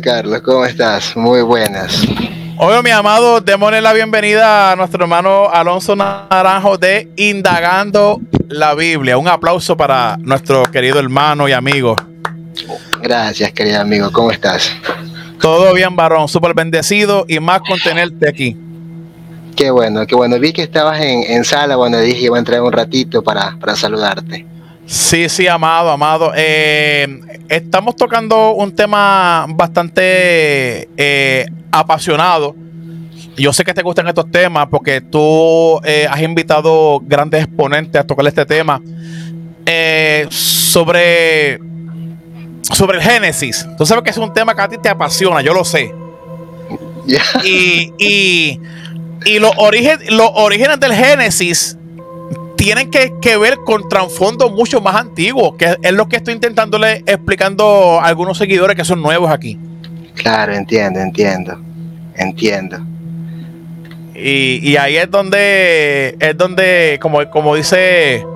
Carlos. ¿Cómo estás? Muy buenas. Oye, mi amado, démosle la bienvenida a nuestro hermano Alonso Naranjo de Indagando la Biblia. Un aplauso para nuestro querido hermano y amigo. Gracias, querido amigo. ¿Cómo estás? Todo bien, varón. Súper bendecido y más con tenerte aquí. Qué bueno, qué bueno. Vi que estabas en, sala cuando dije iba a entrar un ratito para, para saludarte. Sí, sí, amado, amado. Eh, estamos tocando un tema bastante eh, apasionado. Yo sé que te gustan estos temas porque tú eh, has invitado grandes exponentes a tocar este tema sobre, sobre el Génesis. Tú sabes que es un tema que a ti te apasiona, yo lo sé. Y, y, y los, los orígenes del Génesis tienen que, ver con trasfondo mucho más antiguo, que es lo que estoy intentándole explicando a algunos seguidores que son nuevos aquí. Claro, entiendo, entiendo, entiendo. Y, ahí es donde, es donde, como, como dice,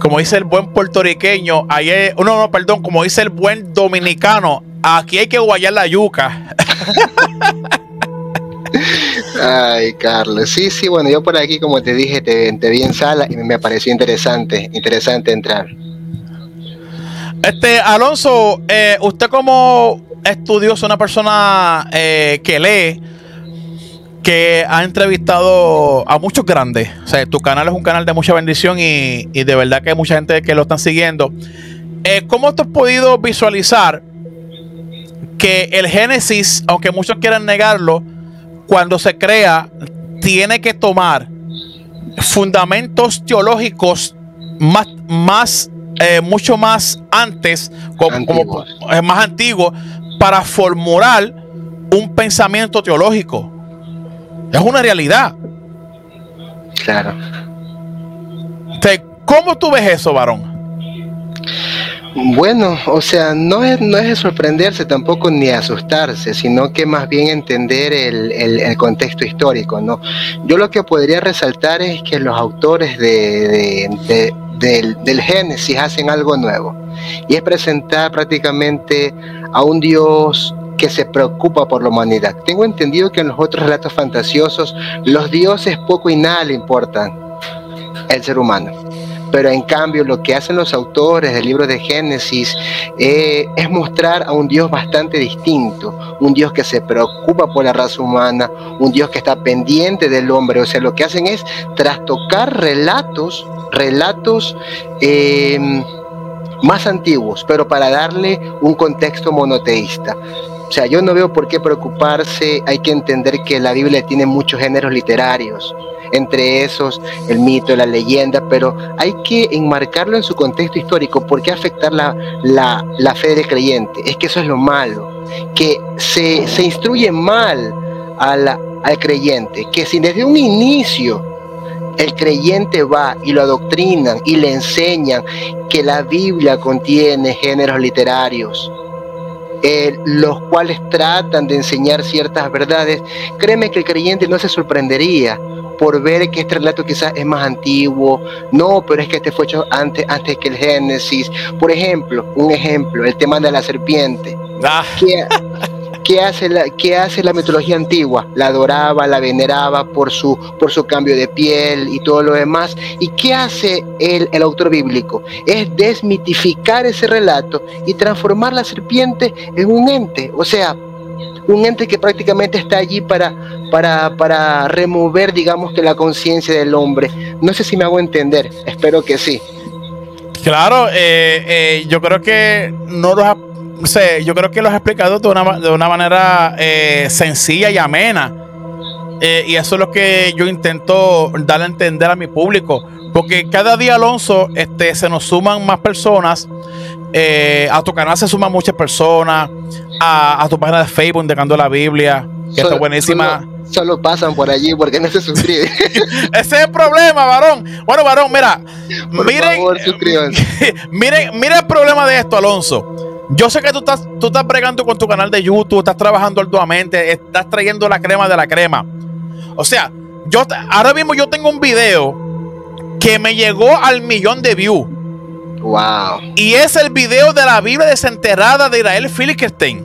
como dice el buen puertorriqueño, ahí es, no, no, perdón, como dice el buen dominicano, aquí hay que guayar la yuca. Ay, Carlos. Sí, sí, bueno, yo por aquí, como te dije, te, vi en sala y me pareció interesante, interesante entrar. Este, Alonso, eh, usted como estudioso, una persona eh, que lee, que ha entrevistado a muchos grandes. O sea, tu canal es un canal de mucha bendición y, de verdad que hay mucha gente que lo están siguiendo. Eh, ¿Cómo tú has podido visualizar que el Génesis, aunque muchos quieran negarlo, cuando se crea, tiene que tomar fundamentos teológicos más, más eh, mucho más antes, como, eh, más antiguo, para formular un pensamiento teológico. Es una realidad. Claro. ¿Cómo tú ves eso, varón? Bueno, o sea, no es, no es de sorprenderse tampoco ni asustarse, sino que más bien entender el, contexto histórico, ¿no? Yo lo que podría resaltar es que los autores de, del, del Génesis hacen algo nuevo, y es presentar prácticamente a un Dios que se preocupa por la humanidad. Tengo entendido que en los otros relatos fantasiosos los dioses poco y nada le importan el ser humano pero en cambio lo que hacen los autores del libro de Génesis eh, es mostrar a un Dios bastante distinto, un Dios que se preocupa por la raza humana, un Dios que está pendiente del hombre, o sea, lo que hacen es trastocar relatos, relatos em, más antiguos, pero para darle un contexto monoteísta. O sea, yo no veo por qué preocuparse, hay que entender que la Biblia tiene muchos géneros literarios, entre esos el mito, la leyenda, pero hay que enmarcarlo en su contexto histórico. ¿Por qué afectar la, la, fe del creyente? Es que eso es lo malo, que se, se instruye mal al creyente, que si desde un inicio el creyente va y lo adoctrinan y le enseñan que la Biblia contiene géneros literarios, eh, los cuales tratan de enseñar ciertas verdades, créeme que el creyente no se sorprendería por ver que este relato quizás es más antiguo, no, pero es que este fue hecho antes, antes que el Génesis. Por ejemplo, un ejemplo, el tema de la serpiente. Ah. ¿Qué, hace la, ¿Qué hace la mitología antigua? La adoraba, la veneraba por su, por su cambio de piel y todo lo demás. ¿Y qué hace el, el autor bíblico? Es desmitificar ese relato y transformar la serpiente en un ente. O sea, un ente que prácticamente está allí para, para, para remover, digamos que la conciencia del hombre. No sé si me hago entender, espero que sí. Claro, eh, eh, yo creo que no yo creo que lo has explicado de una, de una manera eh, sencilla y amena. y eso es lo que yo intento dar a entender a mi público. Porque cada día, Alonso, este, se nos suman más personas. a tu canal se suman muchas personas a, tu página de Facebook, Indagando la Biblia, que está buenísima. Solo, pasan por allí porque no se suscriben. Ese es el problema, varón. Bueno, varón, mira. miren, miren, miren el problema de esto, Alonso. Yo sé que tú estás, tú estás bregando con tu canal de YouTube, estás trabajando arduamente, estás trayendo la crema de la crema. O sea, yo ahora mismo yo tengo un video que me llegó al millón de views. Wow. Y es el video de la Biblia desenterrada de Israel Philistine.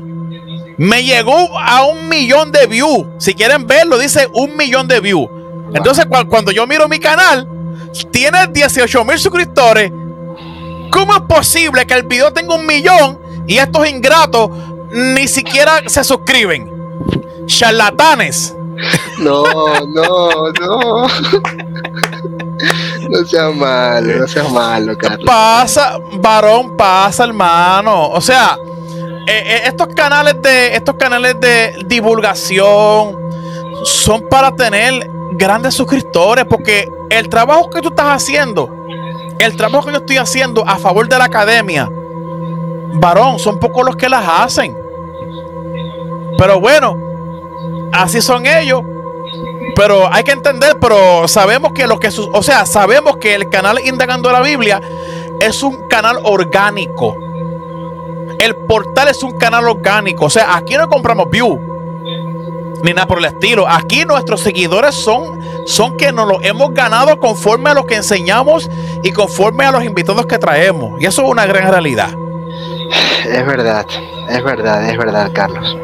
Me llegó a un millón de views. Si quieren verlo, dice un millón de views. Entonces, cuando yo miro mi canal, tiene 18 mil suscriptores. ¿Cómo es posible que el video tenga un millón y estos ingratos ni siquiera se suscriben? Charlatanes. No, no, no. No seas malo, no seas malo, Carlos. Pasa, varón, pasa, hermano. O sea, eh, eh, estos canales de estos canales de divulgación son para tener grandes suscriptores porque el trabajo que tú estás haciendo, el trabajo que yo estoy haciendo a favor de la academia, varón, son pocos los que las hacen. Pero bueno, así son ellos. Pero hay que entender, pero sabemos que lo que, o sea, sabemos que el canal Indagando la Biblia es un canal orgánico. El portal es un canal orgánico. O sea, aquí no compramos view ni nada por el estilo. Aquí nuestros seguidores son, son que nos lo hemos ganado conforme a lo que enseñamos y conforme a los invitados que traemos. Y eso es una gran realidad. Es verdad, es verdad, es verdad, Carlos.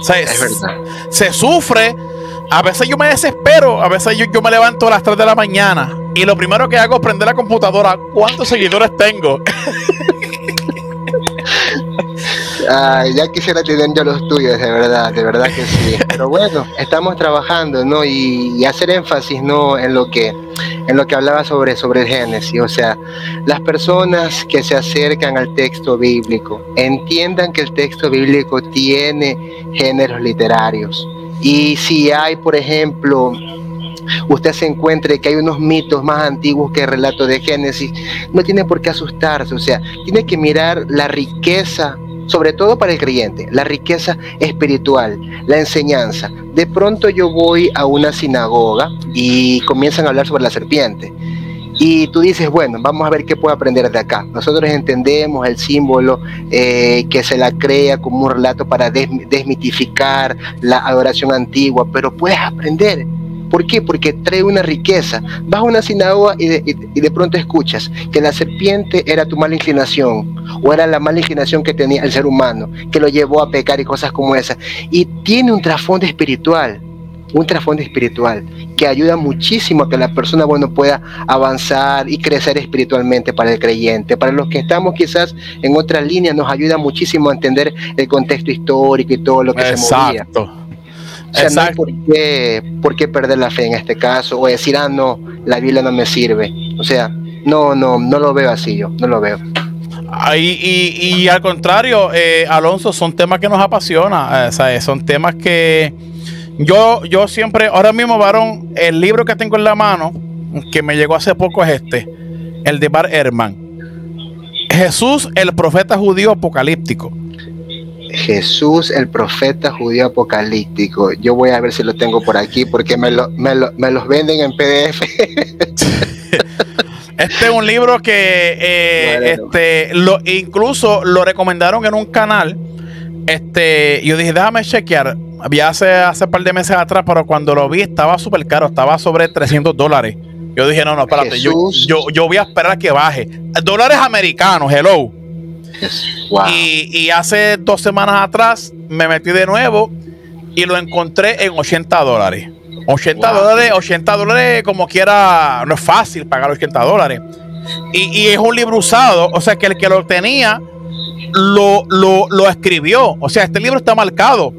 es verdad. Se sufre a veces yo me desespero, a veces yo, me levanto a las 3 de la mañana y lo primero que hago es prender la computadora. ¿Cuántos seguidores tengo? ya quisiera tener yo los tuyos, de verdad, de verdad que sí. Pero bueno, estamos trabajando, ¿no? Y, hacer énfasis, ¿no? En lo que, en lo que hablaba sobre, sobre el Génesis. O sea, las personas que se acercan al texto bíblico entiendan que el texto bíblico tiene géneros literarios y si hay, por ejemplo, usted se encuentre que hay unos mitos más antiguos que el relato de Génesis, no tiene por qué asustarse, o sea, tiene que mirar la riqueza, sobre todo para el creyente, la riqueza espiritual, la enseñanza. De pronto yo voy a una sinagoga y comienzan a hablar sobre la serpiente. Y tú dices, bueno, vamos a ver qué puedo aprender de acá. Nosotros entendemos el símbolo eh, que se la crea como un relato para desmitificar la adoración antigua, pero puedes aprender. ¿Por qué? Porque trae una riqueza. Vas a una sinagoga y de, pronto escuchas que la serpiente era tu mala inclinación o era la mala inclinación que tenía el ser humano, que lo llevó a pecar y cosas como esas. Y tiene un trasfondo espiritual un trasfondo espiritual que ayuda muchísimo a que la persona bueno pueda avanzar y crecer espiritualmente para el creyente. Para los que estamos quizás en otra línea nos ayuda muchísimo a entender el contexto histórico y todo lo que se movía. O sea, no hay por qué, por qué perder la fe en este caso o decir, ah, no, la Biblia no me sirve. O sea, no, no, no lo veo así yo, no lo veo. Y, y, al contrario, eh, Alonso, son temas que nos apasiona, eh, son temas que yo, yo siempre, ahora mismo, varón, el libro que tengo en la mano, que me llegó hace poco, es este, el de Bar Herman. Jesús, el profeta judío apocalíptico. Jesús, el profeta judío apocalíptico. Yo voy a ver si lo tengo por aquí porque me, lo, me, los venden en PDF. Este es un libro que eh, este, lo, incluso lo recomendaron en un canal. Este, yo dije, déjame chequear había hace, hace un par de meses atrás, pero cuando lo vi estaba súper caro, estaba sobre 300 dólares. Yo dije, no, no, espérate, yo, yo, voy a esperar a que baje. Dólares americanos, hello. Y, y, hace dos semanas atrás me metí de nuevo y lo encontré en 80 dólares. 80 dólares, 80 dólares como quiera, no es fácil pagar 80 dólares. Y, y, es un libro usado, o sea que el que lo tenía lo, lo, lo escribió. O sea, este libro está marcado.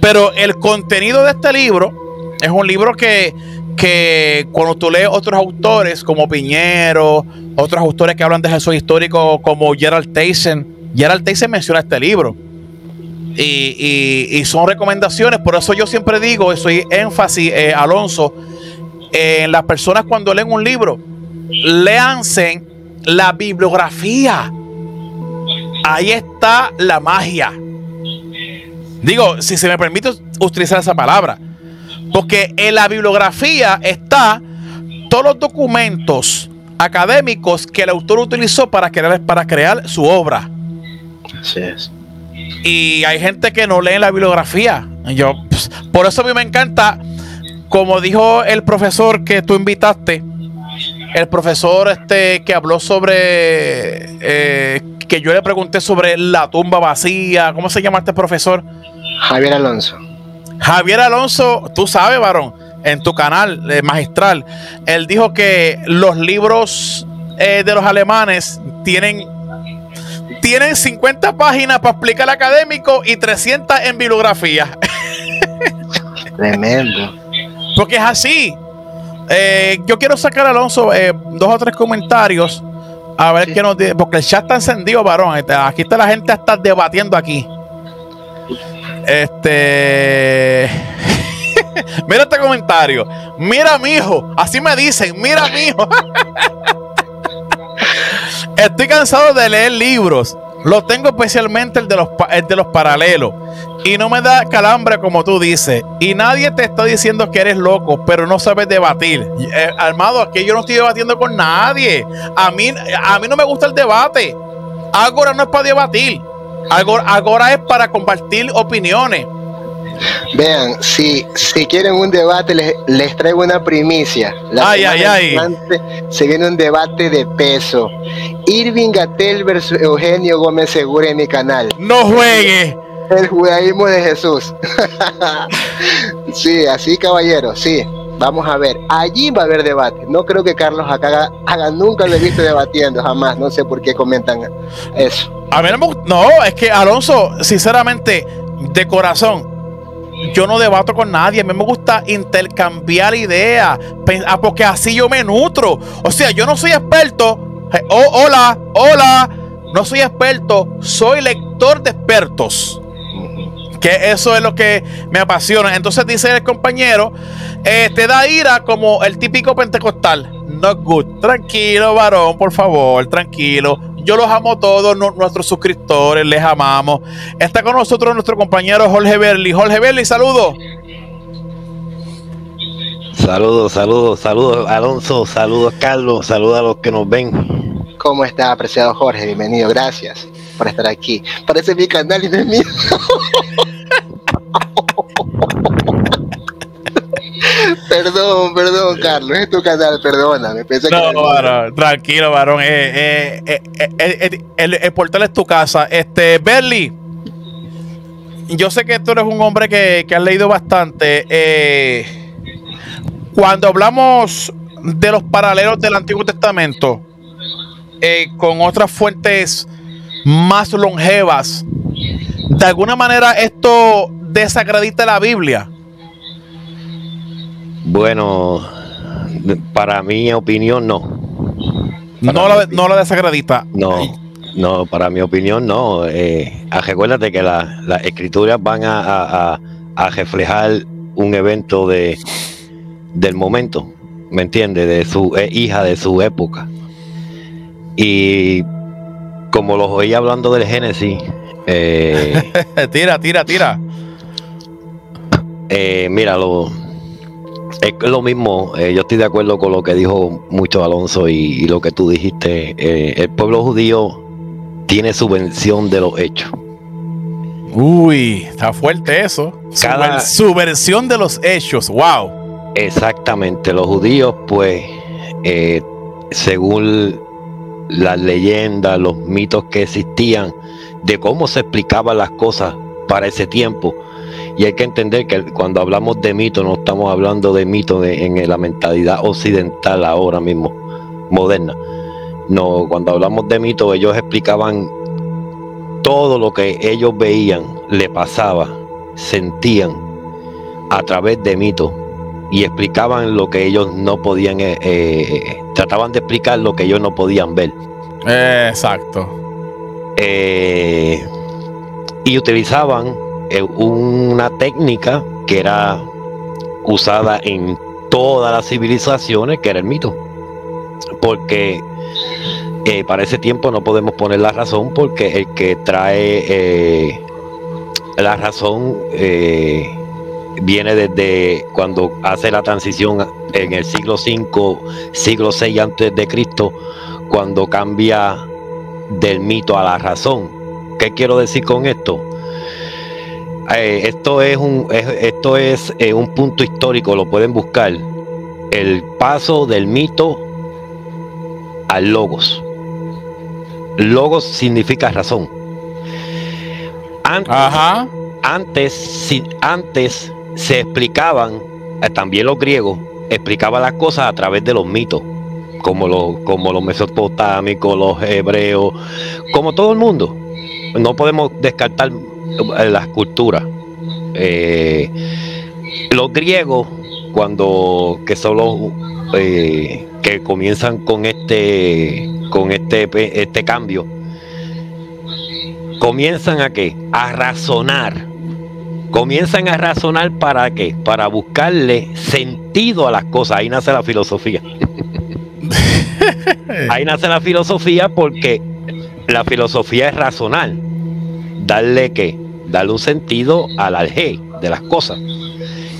Pero el contenido de este libro es un libro que, que cuando tú lees otros autores como Piñero, otros autores que hablan de Jesús histórico como Gerald Tyson, Gerald Tyson menciona este libro. Y, son recomendaciones, por eso yo siempre digo, soy énfasis, eh, Alonso, en las personas cuando leen un libro, léanse la bibliografía. Ahí está la magia. Digo, si se me permite utilizar esa palabra. Porque en la bibliografía está todos los documentos académicos que el autor utilizó para crear, para crear su obra. Así es. Y hay gente que no lee la bibliografía. Yo, pues, por eso a mí me encanta, como dijo el profesor que tú invitaste, el profesor este que habló sobre eh, que yo le pregunté sobre la tumba vacía. ¿Cómo se llama este profesor? Javier Alonso. Javier Alonso, tú sabes, varón, en tu canal eh, magistral, él dijo que los libros eh, de los alemanes tienen, tienen 50 páginas para explicar académico y 300 en bibliografía. Tremendo. Porque es así. Eh, yo quiero sacar, Alonso, dos o tres comentarios. A ver qué nos dice. Porque el chat está encendido, varón. Este, aquí está la gente hasta debatiendo aquí. Este. mira este comentario. Mira, mi hijo. Así me dicen. Mira, mi hijo. Estoy cansado de leer libros. Lo tengo especialmente el de los, el de los paralelos. Y no me da calambre como tú dices. Y nadie te está diciendo que eres loco, pero no sabes debatir. Eh, Armado, aquí yo no estoy debatiendo con nadie. A mí, a mí no me gusta el debate. Ahora no es para debatir. Ahora, es para compartir opiniones. Vean, si, si quieren un debate, les, traigo una primicia. ay, ay, ay. Se viene un debate de peso. Irving Gatel versus Eugenio Gómez Segura en mi canal. No juegue. El judaísmo de Jesús. sí, así caballero, sí. Vamos a ver, allí va a haber debate. No creo que Carlos acá haga, nunca lo he visto debatiendo, jamás. No sé por qué comentan eso. A mí no me No, es que Alonso, sinceramente, de corazón, yo no debato con nadie. A mí me gusta intercambiar ideas, ah, porque así yo me nutro. O sea, yo no soy experto. Oh, hola, hola. No soy experto, soy lector de expertos. Que eso es lo que me apasiona. Entonces dice el compañero, eh, te da ira como el típico pentecostal. Not good. Tranquilo, varón, por favor, tranquilo. Yo los amo a todos, nuestros suscriptores, les amamos. Está con nosotros nuestro compañero Jorge Berli. Jorge Berli, saludos. Saludos, saludos, saludos Alonso, saludos Carlos, saludos a los que nos ven. ¿Cómo está, apreciado Jorge? Bienvenido, gracias por estar aquí. Parece mi canal y no es mío. perdón, perdón, Carlos, es tu canal, perdóname. no, tranquilo, varón. Eh, eh, eh, el, portal es tu casa. Este, Berly, yo sé que tú eres un hombre que, que has leído bastante. cuando hablamos de los paralelos del Antiguo Testamento con otras fuentes más longevas, de alguna manera esto desacredita la Biblia. Bueno, para mi opinión no. no, la, no la desacredita. No, no, para mi opinión no. Eh, recuérdate que las escrituras van a, reflejar un evento de del momento, ¿me entiendes? De su hija de su época. Y como los oí hablando del Génesis. Eh, tira, tira, tira. Eh, mira, lo, es lo mismo, eh, yo estoy de acuerdo con lo que dijo mucho Alonso y, lo que tú dijiste. Eh, el pueblo judío tiene su versión de los hechos. Uy, está fuerte eso. Cada, su, versión de los hechos, wow. Exactamente, los judíos pues, eh, según las leyendas, los mitos que existían, de cómo se explicaban las cosas para ese tiempo, y hay que entender que cuando hablamos de mito, no estamos hablando de mito en la mentalidad occidental ahora mismo, moderna. No, cuando hablamos de mito, ellos explicaban todo lo que ellos veían, le pasaba, sentían a través de mitos y explicaban lo que ellos no podían, eh, eh, trataban de explicar lo que ellos no podían ver. exacto. Eh, y utilizaban una técnica que era usada en todas las civilizaciones, que era el mito. Porque eh, para ese tiempo no podemos poner la razón, porque el que trae eh, la razón viene desde cuando hace la transición en el siglo V, siglo VI antes de Cristo, cuando cambia del mito a la razón. ¿Qué quiero decir con esto? Eh, esto es un esto es eh, un punto histórico, lo pueden buscar. El paso del mito al logos. Logos significa razón. Antes, Ajá. antes, si- antes se explicaban, eh, también los griegos, explicaban las cosas a través de los mitos, como los, como los mesopotámicos, los hebreos, como todo el mundo. No podemos descartar las culturas. Eh, los griegos, cuando que son los eh, que comienzan con este con este este cambio, comienzan a qué? A razonar. Comienzan a razonar para qué? Para buscarle sentido a las cosas. Ahí nace la filosofía. Ahí nace la filosofía porque la filosofía es razonar. Darle qué? Darle un sentido al alge de las cosas.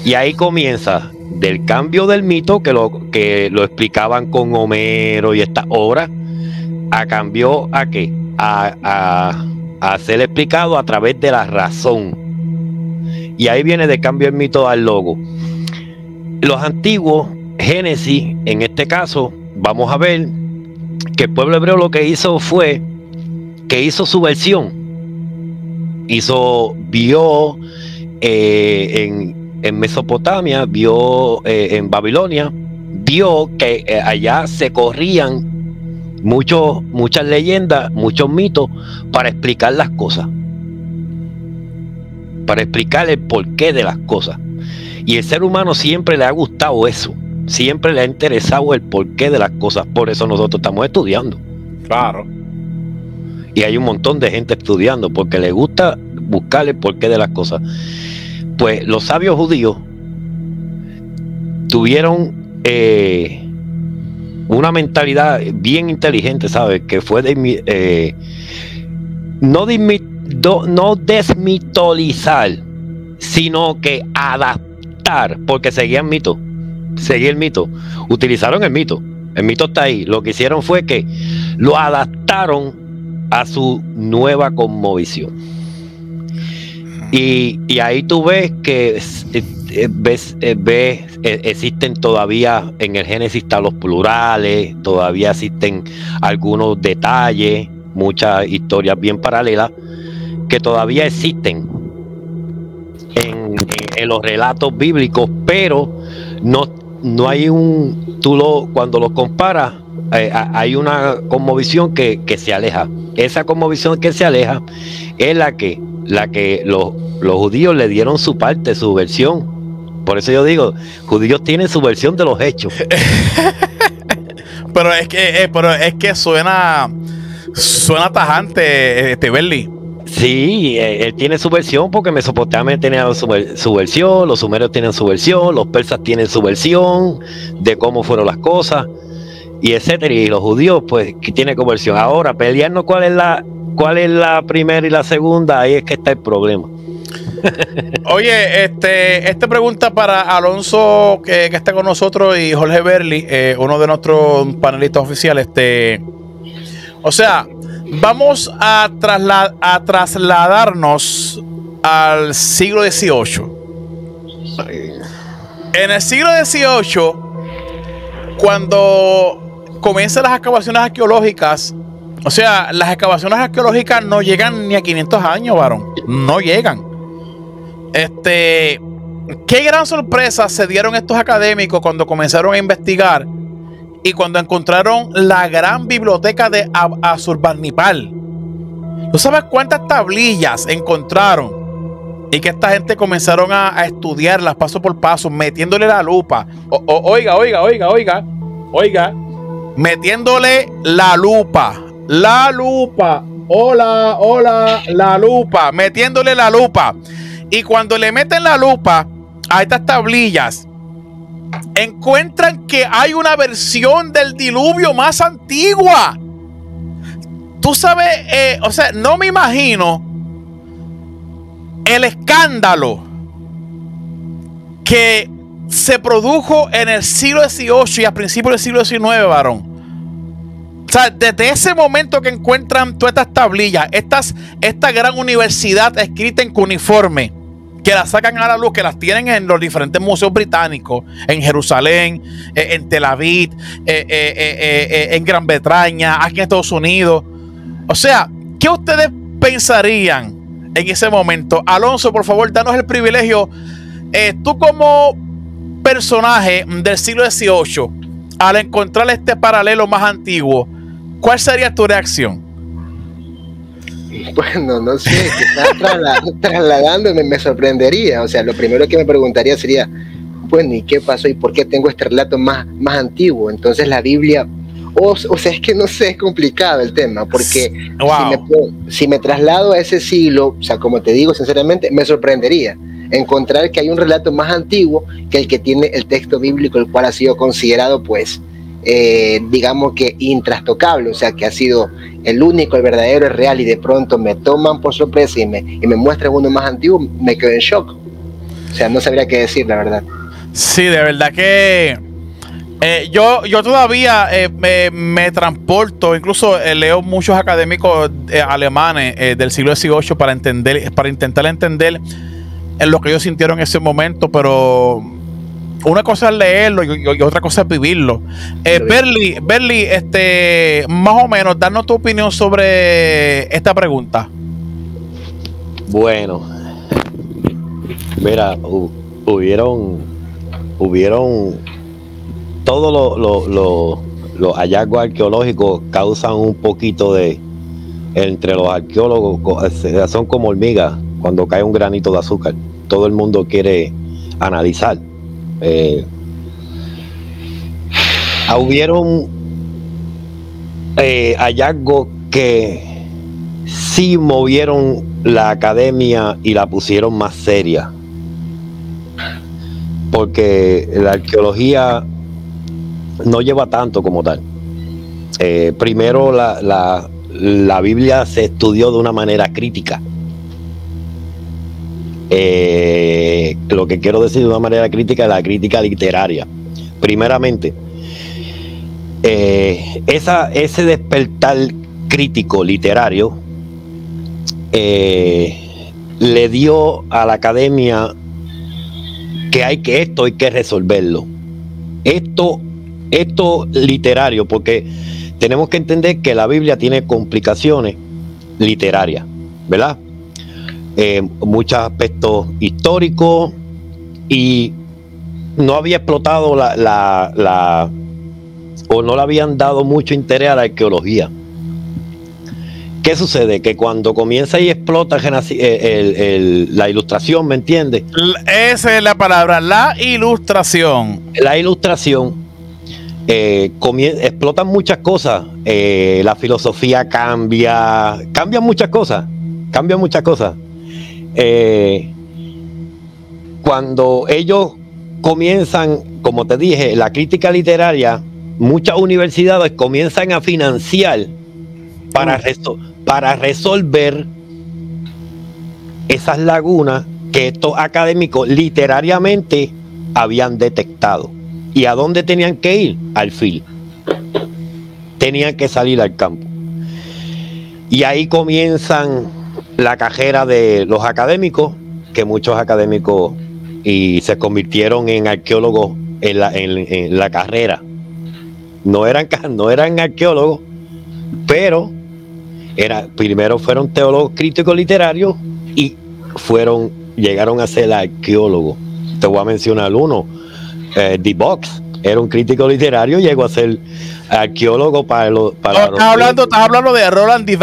Y ahí comienza del cambio del mito que lo, que lo explicaban con Homero y estas obras, a cambio a qué? A, a- a ser explicado a través de la razón. Y ahí viene de cambio el mito al logo. Los antiguos, Génesis, en este caso, vamos a ver que el pueblo hebreo lo que hizo fue que hizo su versión. Hizo, vio eh, en, en Mesopotamia, vio eh, en Babilonia, vio que eh, allá se corrían muchos, muchas leyendas, muchos mitos para explicar las cosas. Para explicar el porqué de las cosas. Y el ser humano siempre le ha gustado eso. Siempre le ha interesado el porqué de las cosas. Por eso nosotros estamos estudiando. Claro. Y hay un montón de gente estudiando porque le gusta buscar el porqué de las cosas. Pues los sabios judíos tuvieron eh, una mentalidad bien inteligente, ¿sabes? Que fue de, eh, no, no desmitolizar, sino que adaptar, porque seguían mito, seguía el mito, utilizaron el mito, el mito está ahí, lo que hicieron fue que lo adaptaron a su nueva cosmovisión. Y, y ahí tú ves que eh, eh, ves, eh, ves, existen todavía en el Génesis están los plurales, todavía existen algunos detalles, muchas historias bien paralelas que todavía existen en, en- en los relatos bíblicos, pero no, no hay un, tú lo, cuando los comparas, eh, ha- hay una cosmovisión que, que se aleja. Esa cosmovisión que se aleja es la que, la que los, los judíos le dieron su parte, su versión. Por eso yo digo, judíos tienen su versión de los hechos. Pero es que, eh, pero es que suena, suena tajante, este Berly. Sí, eh, él tiene su versión porque Mesopotamia tenía su, su versión, los sumerios tienen su versión, los persas tienen su versión de cómo fueron las cosas y etcétera. Y los judíos, pues, que tiene como versión. Ahora, pelearnos cuál es la cuál es la primera y la segunda, ahí es que está el problema. Oye, este, esta pregunta para Alonso que, que está con nosotros y Jorge Berli, eh, uno de nuestros panelistas oficiales. Este, o sea, vamos a, trasla- a trasladarnos al siglo XVIII. En el siglo XVIII, cuando comienzan las excavaciones arqueológicas, o sea, las excavaciones arqueológicas no llegan ni a 500 años, varón. No llegan. Este, qué gran sorpresa se dieron estos académicos cuando comenzaron a investigar y cuando encontraron la gran biblioteca de Asurbanipal. ¿Tú sabes cuántas tablillas encontraron? Y que esta gente comenzaron a, estudiarlas paso por paso, metiéndole la lupa. Oiga, oiga, oiga, oiga, oiga, metiéndole la lupa. La lupa. Hola, hola, la lupa. Metiéndole la lupa. Y cuando le meten la lupa a estas tablillas, encuentran que hay una versión del diluvio más antigua. Tú sabes, eh, o sea, no me imagino el escándalo que se produjo en el siglo XVIII y a principios del siglo XIX, varón. Sea, desde ese momento que encuentran todas estas tablillas, estas, esta gran universidad escrita en cuneiforme, que las sacan a la luz, que las tienen en los diferentes museos británicos, en Jerusalén, eh, en Tel Aviv, eh, eh, en Gran Bretaña, aquí en Estados Unidos. O sea, ¿qué ustedes pensarían en ese momento? Alonso, por favor, danos el privilegio. tú como personaje del siglo XVIII, al encontrar este paralelo más antiguo, ¿cuál sería tu reacción? Bueno, no sé, trasladándome me sorprendería. O sea, lo primero que me preguntaría sería, bueno, ¿y qué pasó? ¿Y por qué tengo este relato más, más antiguo? Entonces la Biblia, o, o sea, es que no sé, es complicado el tema, porque si, me, si me traslado a ese siglo, o sea, como te digo sinceramente, me sorprendería encontrar que hay un relato más antiguo que el que tiene el texto bíblico, el cual ha sido considerado, pues, eh, digamos que intrastocable, o sea, que ha sido el único, el verdadero, el real, y de pronto me toman por sorpresa y me, y me muestran uno más antiguo, me quedo en shock. O sea, no sabría qué decir, la verdad. Sí, de verdad que eh, yo, yo todavía eh, me, transporto, incluso leo muchos académicos alemanes del siglo XVIII para entender, para intentar entender en lo que ellos sintieron en ese momento, pero una cosa es leerlo y, otra cosa es vivirlo. Eh, Berly, Berly, este, más o menos, darnos tu opinión sobre esta pregunta. Bueno, mira, hubieron, hubieron todos los hallazgos arqueológicos causan un poquito de entre los arqueólogos son como hormigas cuando cae un granito de azúcar. Todo el mundo quiere analizar. Eh, hubieron eh, hallazgos que sí movieron la academia y la pusieron más seria. Porque la arqueología no lleva tanto como tal. Eh, primero la, la Biblia se estudió de una manera crítica eh, lo que quiero decir de una manera crítica es la crítica literaria. Primeramente, eh, esa, ese despertar crítico literario eh, le dio a la academia que hay que esto hay que resolverlo. Esto, esto literario, porque tenemos que entender que la Biblia tiene complicaciones literarias, ¿verdad? Eh, muchos aspectos históricos y no había explotado la, la, o no le habían dado mucho interés a la arqueología. ¿Qué sucede? Que cuando comienza y explota eh, la ilustración, ¿me entiendes? Esa es la palabra, la ilustración. La ilustración eh, explotan muchas cosas. Eh, la filosofía cambia, cambian muchas cosas, cambian muchas cosas. Eh, cuando ellos comienzan, como te dije, la crítica literaria, muchas universidades comienzan a financiar para, para resolver esas lagunas que estos académicos literariamente habían detectado. ¿Y a dónde tenían que ir? Al fil. Tenían que salir al campo. Y ahí comienzan la cajera de los académicos, que muchos académicos y se convirtieron en arqueólogos en la, en, la carrera. No eran, no eran arqueólogos, pero era, primero fueron teólogos críticos literarios y fueron, llegaron a ser arqueólogos. Te voy a mencionar uno, eh. Box, era un crítico literario, llegó a ser arqueólogo para los. Para estás, hablando, estás hablando de Roland D.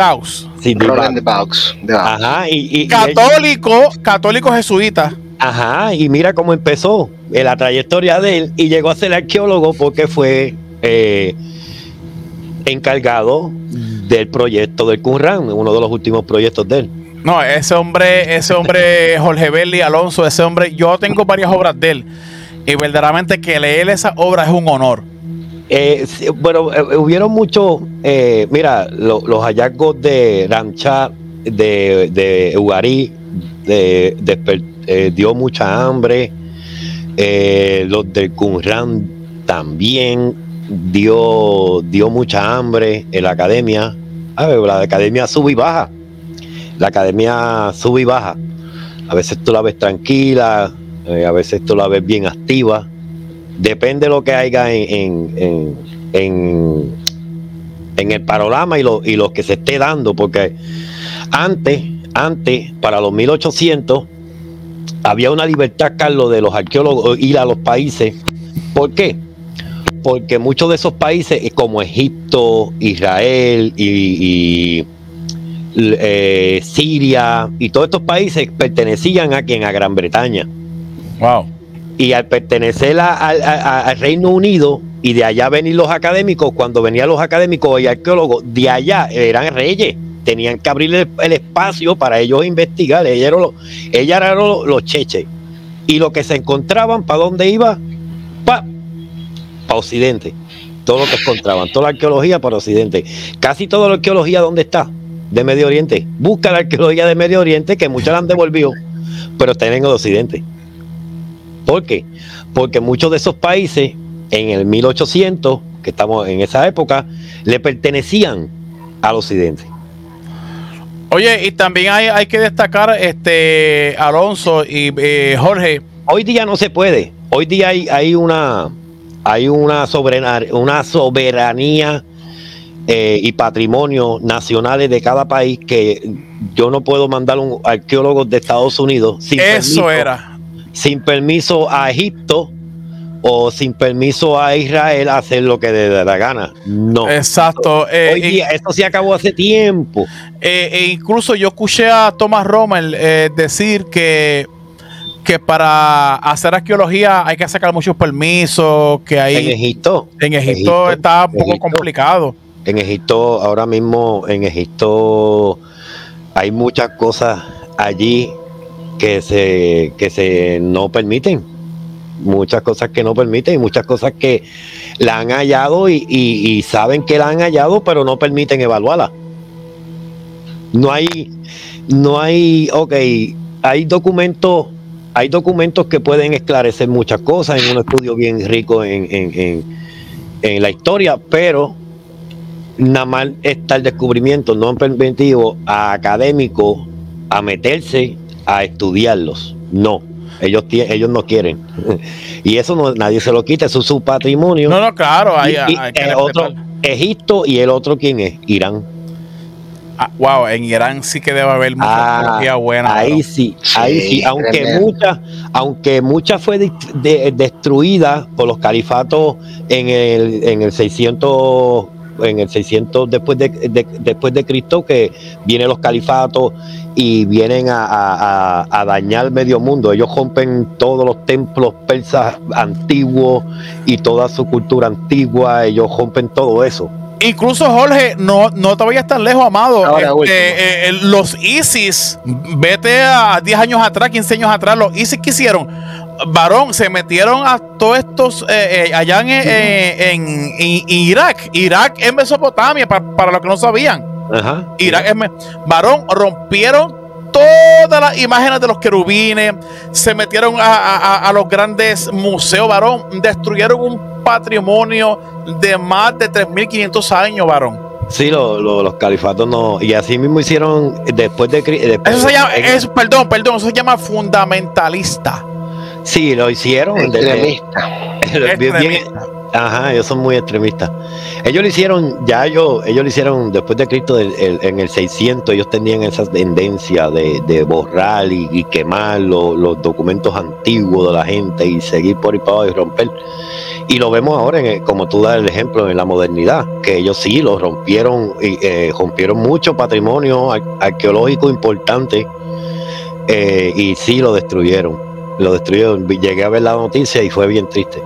Sí, Roland D. Ajá, y, católico, católico jesuita. Ajá, y mira cómo empezó en la trayectoria de él y llegó a ser arqueólogo porque fue eh, encargado del proyecto del Qumran, uno de los últimos proyectos de él. No, ese hombre, ese hombre, Jorge Belli Alonso, ese hombre, yo tengo varias obras de él y verdaderamente que leer esa obra es un honor. Eh, bueno, eh, hubieron muchos, eh, mira, los hallazgos de Ramcha, de, Ugarí, de, dio mucha hambre. los de Qumran también dio, dio mucha hambre en la academia. A ver, la academia sube y baja. La academia sube y baja. A veces tú la ves tranquila, eh, a veces tú la ves bien activa. Depende de lo que haya en, en, en, en el panorama y lo, y lo que se esté dando, porque antes, antes, para los 1800, había una libertad, Carlos, de los arqueólogos ir a los países. ¿Por qué? Porque muchos de esos países, como Egipto, Israel y, eh, Siria y todos estos países pertenecían a quien a Gran Bretaña. Wow. Y al pertenecer al Reino Unido y de allá venir los académicos, cuando venían los académicos y arqueólogos, de allá eran reyes tenían que abrirle el espacio para ellos investigar. Ella eran los, ella era los, cheches. Y lo que se encontraban, ¿para dónde iba? Para pa Occidente. Todo lo que encontraban, toda la arqueología para Occidente. Casi toda la arqueología, ¿dónde está? De Medio Oriente. Busca la arqueología de Medio Oriente, que muchos la han devolvido, pero están en Occidente. ¿Por qué? Porque muchos de esos países, en el 1800, que estamos en esa época, le pertenecían al Occidente. Oye, y también hay, hay que destacar, este Alonso y eh, Jorge. Hoy día no se puede. Hoy día hay, hay una hay una soberanía, una soberanía eh, y patrimonio nacionales de cada país que yo no puedo mandar un arqueólogo de Estados Unidos sin Eso era. Sin permiso a Egipto o sin permiso a Israel hacer lo que le dé la gana. No. Exacto. Eh, Hoy día, esto se acabó hace tiempo. Eh, e incluso yo escuché a Thomas Rommel eh, decir que, que para hacer arqueología hay que sacar muchos permisos, que hay... En Egipto. En Egipto, está un poco complicado. En Egipto, ahora mismo, en Egipto hay muchas cosas allí que se, que se no permiten muchas cosas que no permiten y muchas cosas que la han hallado y, saben que la han hallado, pero no permiten evaluarla. No hay, no hay, ok, hay documentos, hay documentos que pueden esclarecer muchas cosas en un estudio bien rico en, en, en, la historia, pero nada más está el descubrimiento, no han permitido a académicos a meterse a estudiarlos. No ellos, ellos no quieren. y eso no, nadie se lo quita, eso es su patrimonio. No, no, claro. Hay, el otro, Egipto y el otro, ¿quién es? Irán. Ah, wow, en Irán sí que debe haber mucha ah, buena. Ahí sí, ahí sí, aunque mucha, aunque mucha fue destruida por los califatos en el, en el 600 en el 600 después de, después de Cristo que vienen los califatos y vienen a, a, dañar medio mundo. Ellos rompen todos los templos persas antiguos y toda su cultura antigua, ellos rompen todo eso. Incluso Jorge, no, no te vayas tan lejos, amado. Este, eh, los ISIS, vete a 10 años atrás, 15 años atrás, los ISIS que hicieron, varón, se metieron a todos estos eh, eh, allá en, Irak. Irak es Mesopotamia, para, para los que no sabían. Irak es. Varón, rompieron todas las imágenes de los querubines, se metieron a, los grandes museos, varón, destruyeron un patrimonio de más de 3.500 años, varón. Sí, los califatos no. Y así mismo hicieron después de. eso se llama. perdón, perdón, eso se llama fundamentalista. Sí, lo hicieron. Extremista. ajá, ellos son muy extremistas. Ellos lo hicieron, ya ellos, ellos lo hicieron después de Cristo en el 600, ellos tenían esa tendencia de, borrar y, quemar los documentos antiguos de la gente y seguir por y para abajo y romper. Y lo vemos ahora, en como tú das el ejemplo, en la modernidad, que ellos sí lo rompieron, y, eh, rompieron mucho patrimonio arqueológico importante eh, y sí lo destruyeron lo destruyó. Llegué a ver la noticia y fue bien triste.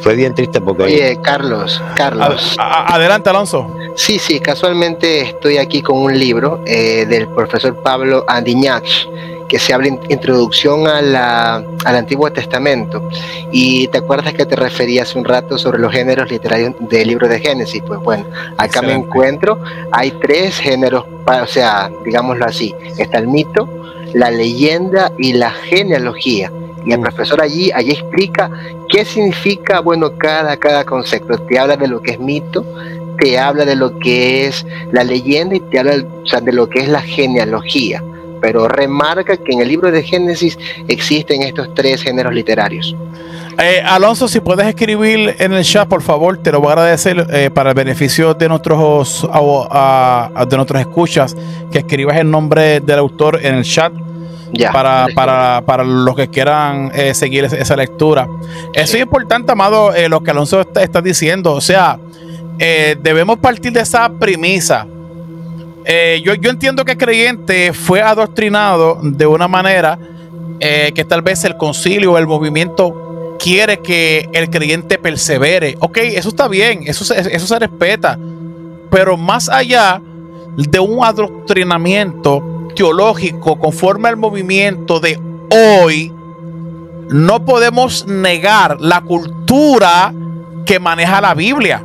Fue bien triste porque... Oye, Carlos, Carlos. adelante, Alonso. Sí, sí, casualmente estoy aquí con un libro eh, del profesor Pablo Andiñach que se habla introducción a la, al Antiguo Testamento. Y te acuerdas que te refería hace un rato sobre los géneros literarios del libro de Génesis. Pues bueno, acá me encuentro. Hay tres géneros, o sea, digámoslo así. Está el mito, la leyenda y la genealogía. Y el mm. profesor allí, allí explica qué significa, bueno, cada, cada concepto. Te habla de lo que es mito, te habla de lo que es la leyenda y te habla de lo que es la genealogía. pero remarca que en el libro de Génesis existen estos tres géneros literarios. Eh, Alonso, si puedes escribir en el chat, por favor, te lo voy a agradecer eh, para el beneficio de nuestros, de nuestros escuchas, que escribas el nombre del autor en el chat. Ya, para, para, para, los que quieran eh, seguir esa lectura. Eso es importante, amado, lo que Alonso está, diciendo. O sea, debemos partir de esa premisa. yo, yo entiendo que el creyente fue adoctrinado de una manera que tal vez el concilio, o el movimiento quiere que el creyente persevere. Ok, eso está bien, eso, eso se respeta. Pero más allá de un adoctrinamiento teológico conforme al movimiento de hoy, no podemos negar la cultura que maneja la Biblia.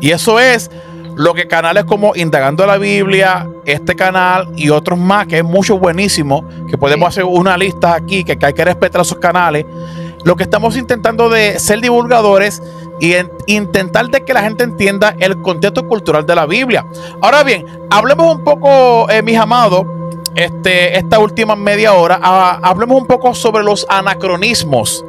Y eso es lo que canales como Indagando la Biblia, este canal y otros más, que es mucho buenísimo, que podemos hacer una lista aquí, que hay que respetar esos canales, lo que estamos intentando de ser divulgadores y intentar de que la gente entienda el contexto cultural de la Biblia. Ahora bien, hablemos un poco, eh, mis amados, este, esta última media hora, ah, hablemos un poco sobre los anacronismos.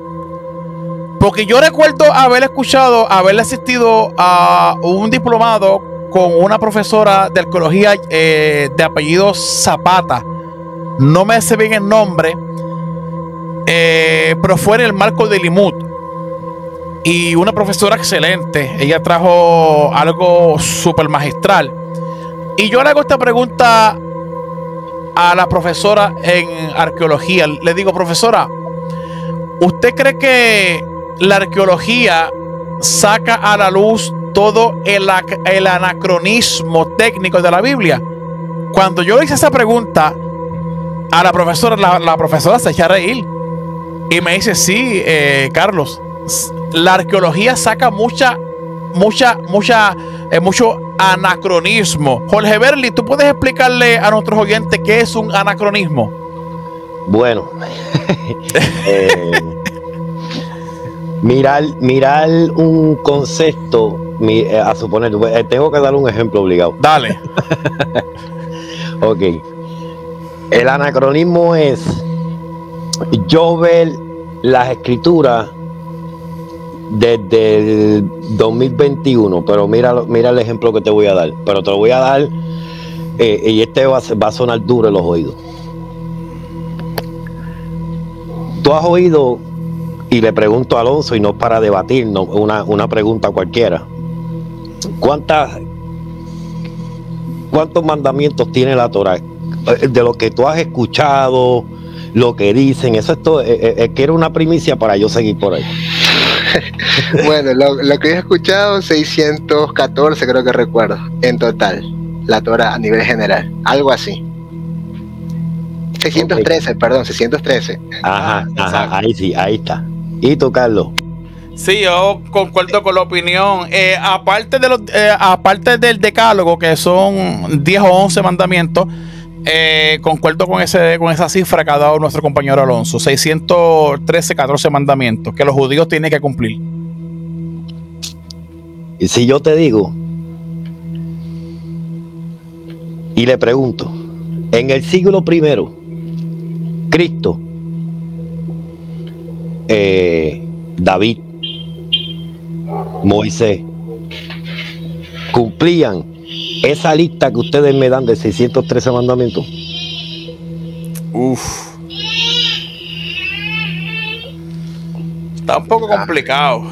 Porque yo recuerdo haber escuchado, haber asistido a un diplomado con una profesora de arqueología eh, de apellido Zapata. No me sé bien el nombre eh, pero fue en el marco de Limut. Y una profesora excelente. Ella trajo algo súper magistral. Y yo le hago esta pregunta a la profesora en arqueología. Le digo, profesora, ¿usted cree que la arqueología saca a la luz todo el, anacronismo técnico de la Biblia? Cuando yo hice esa pregunta a la profesora, la, la profesora se echa a reír. Y me dice, sí, eh, Carlos, la arqueología saca mucha, mucha, mucha, eh, mucho anacronismo. Jorge Berli, ¿tú puedes explicarle a nuestros oyentes qué es un anacronismo? Bueno, eh, mirar, mirar un concepto, a suponer, tengo que dar un ejemplo obligado. Dale. ok. El anacronismo es yo ver las escrituras desde el 2021, pero mira, mira el ejemplo que te voy a dar, pero te lo voy a dar eh, y este va a, sonar duro en los oídos. Tú has oído, y le pregunto a Alonso, y no para debatir, no, una, una pregunta cualquiera. ¿Cuántas, ¿Cuántos mandamientos tiene la Torah? Eh, de lo que tú has escuchado, lo que dicen, eso es todo, es, eh, eh, que era una primicia para yo seguir por ahí. bueno, lo, que he escuchado, 614 creo que recuerdo, en total, la Torah a nivel general, algo así. 613, perdón, 613. Ajá, ajá, ahí sí, ahí está. ¿Y tú, Carlos? Sí, yo concuerdo con la opinión. Eh, aparte, de los, aparte del decálogo, que son 10 o 11 mandamientos, eh, concuerdo con, ese, con esa cifra que ha dado nuestro compañero Alonso, 613, 14 mandamientos que los judíos tienen que cumplir. Y si yo te digo y le pregunto, en el siglo primero, Cristo, eh, David, Moisés, cumplían esa lista que ustedes me dan de 613 mandamientos. Uf. Está un poco complicado.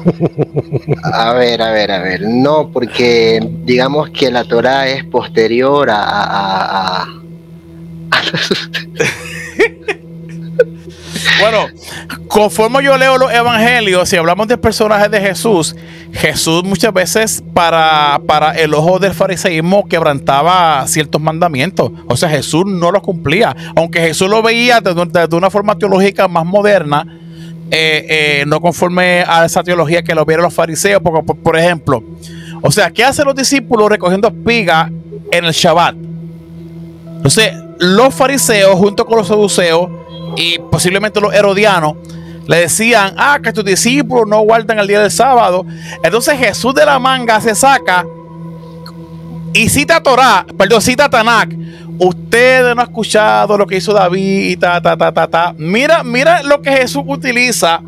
A ver, a ver, a ver. No, porque digamos que la Torah es posterior a, a, a... Bueno, conforme yo leo los evangelios, si hablamos de personajes de Jesús, Jesús muchas veces para, para el ojo del fariseísmo quebrantaba ciertos mandamientos. O sea, Jesús no los cumplía. Aunque Jesús lo veía de, una forma teológica más moderna, eh, eh, no conforme a esa teología que lo vieron los fariseos. Porque, por, por ejemplo, o sea, ¿qué hacen los discípulos recogiendo espigas en el Shabbat? Entonces, los fariseos junto con los saduceos y posiblemente los herodianos le decían, ah, que tus discípulos no guardan el día del sábado. Entonces Jesús de la manga se saca y cita Torah, perdón, cita Tanakh. Usted no ha escuchado lo que hizo David y ta, ta, ta, ta, ta. Mira, mira lo que Jesús utiliza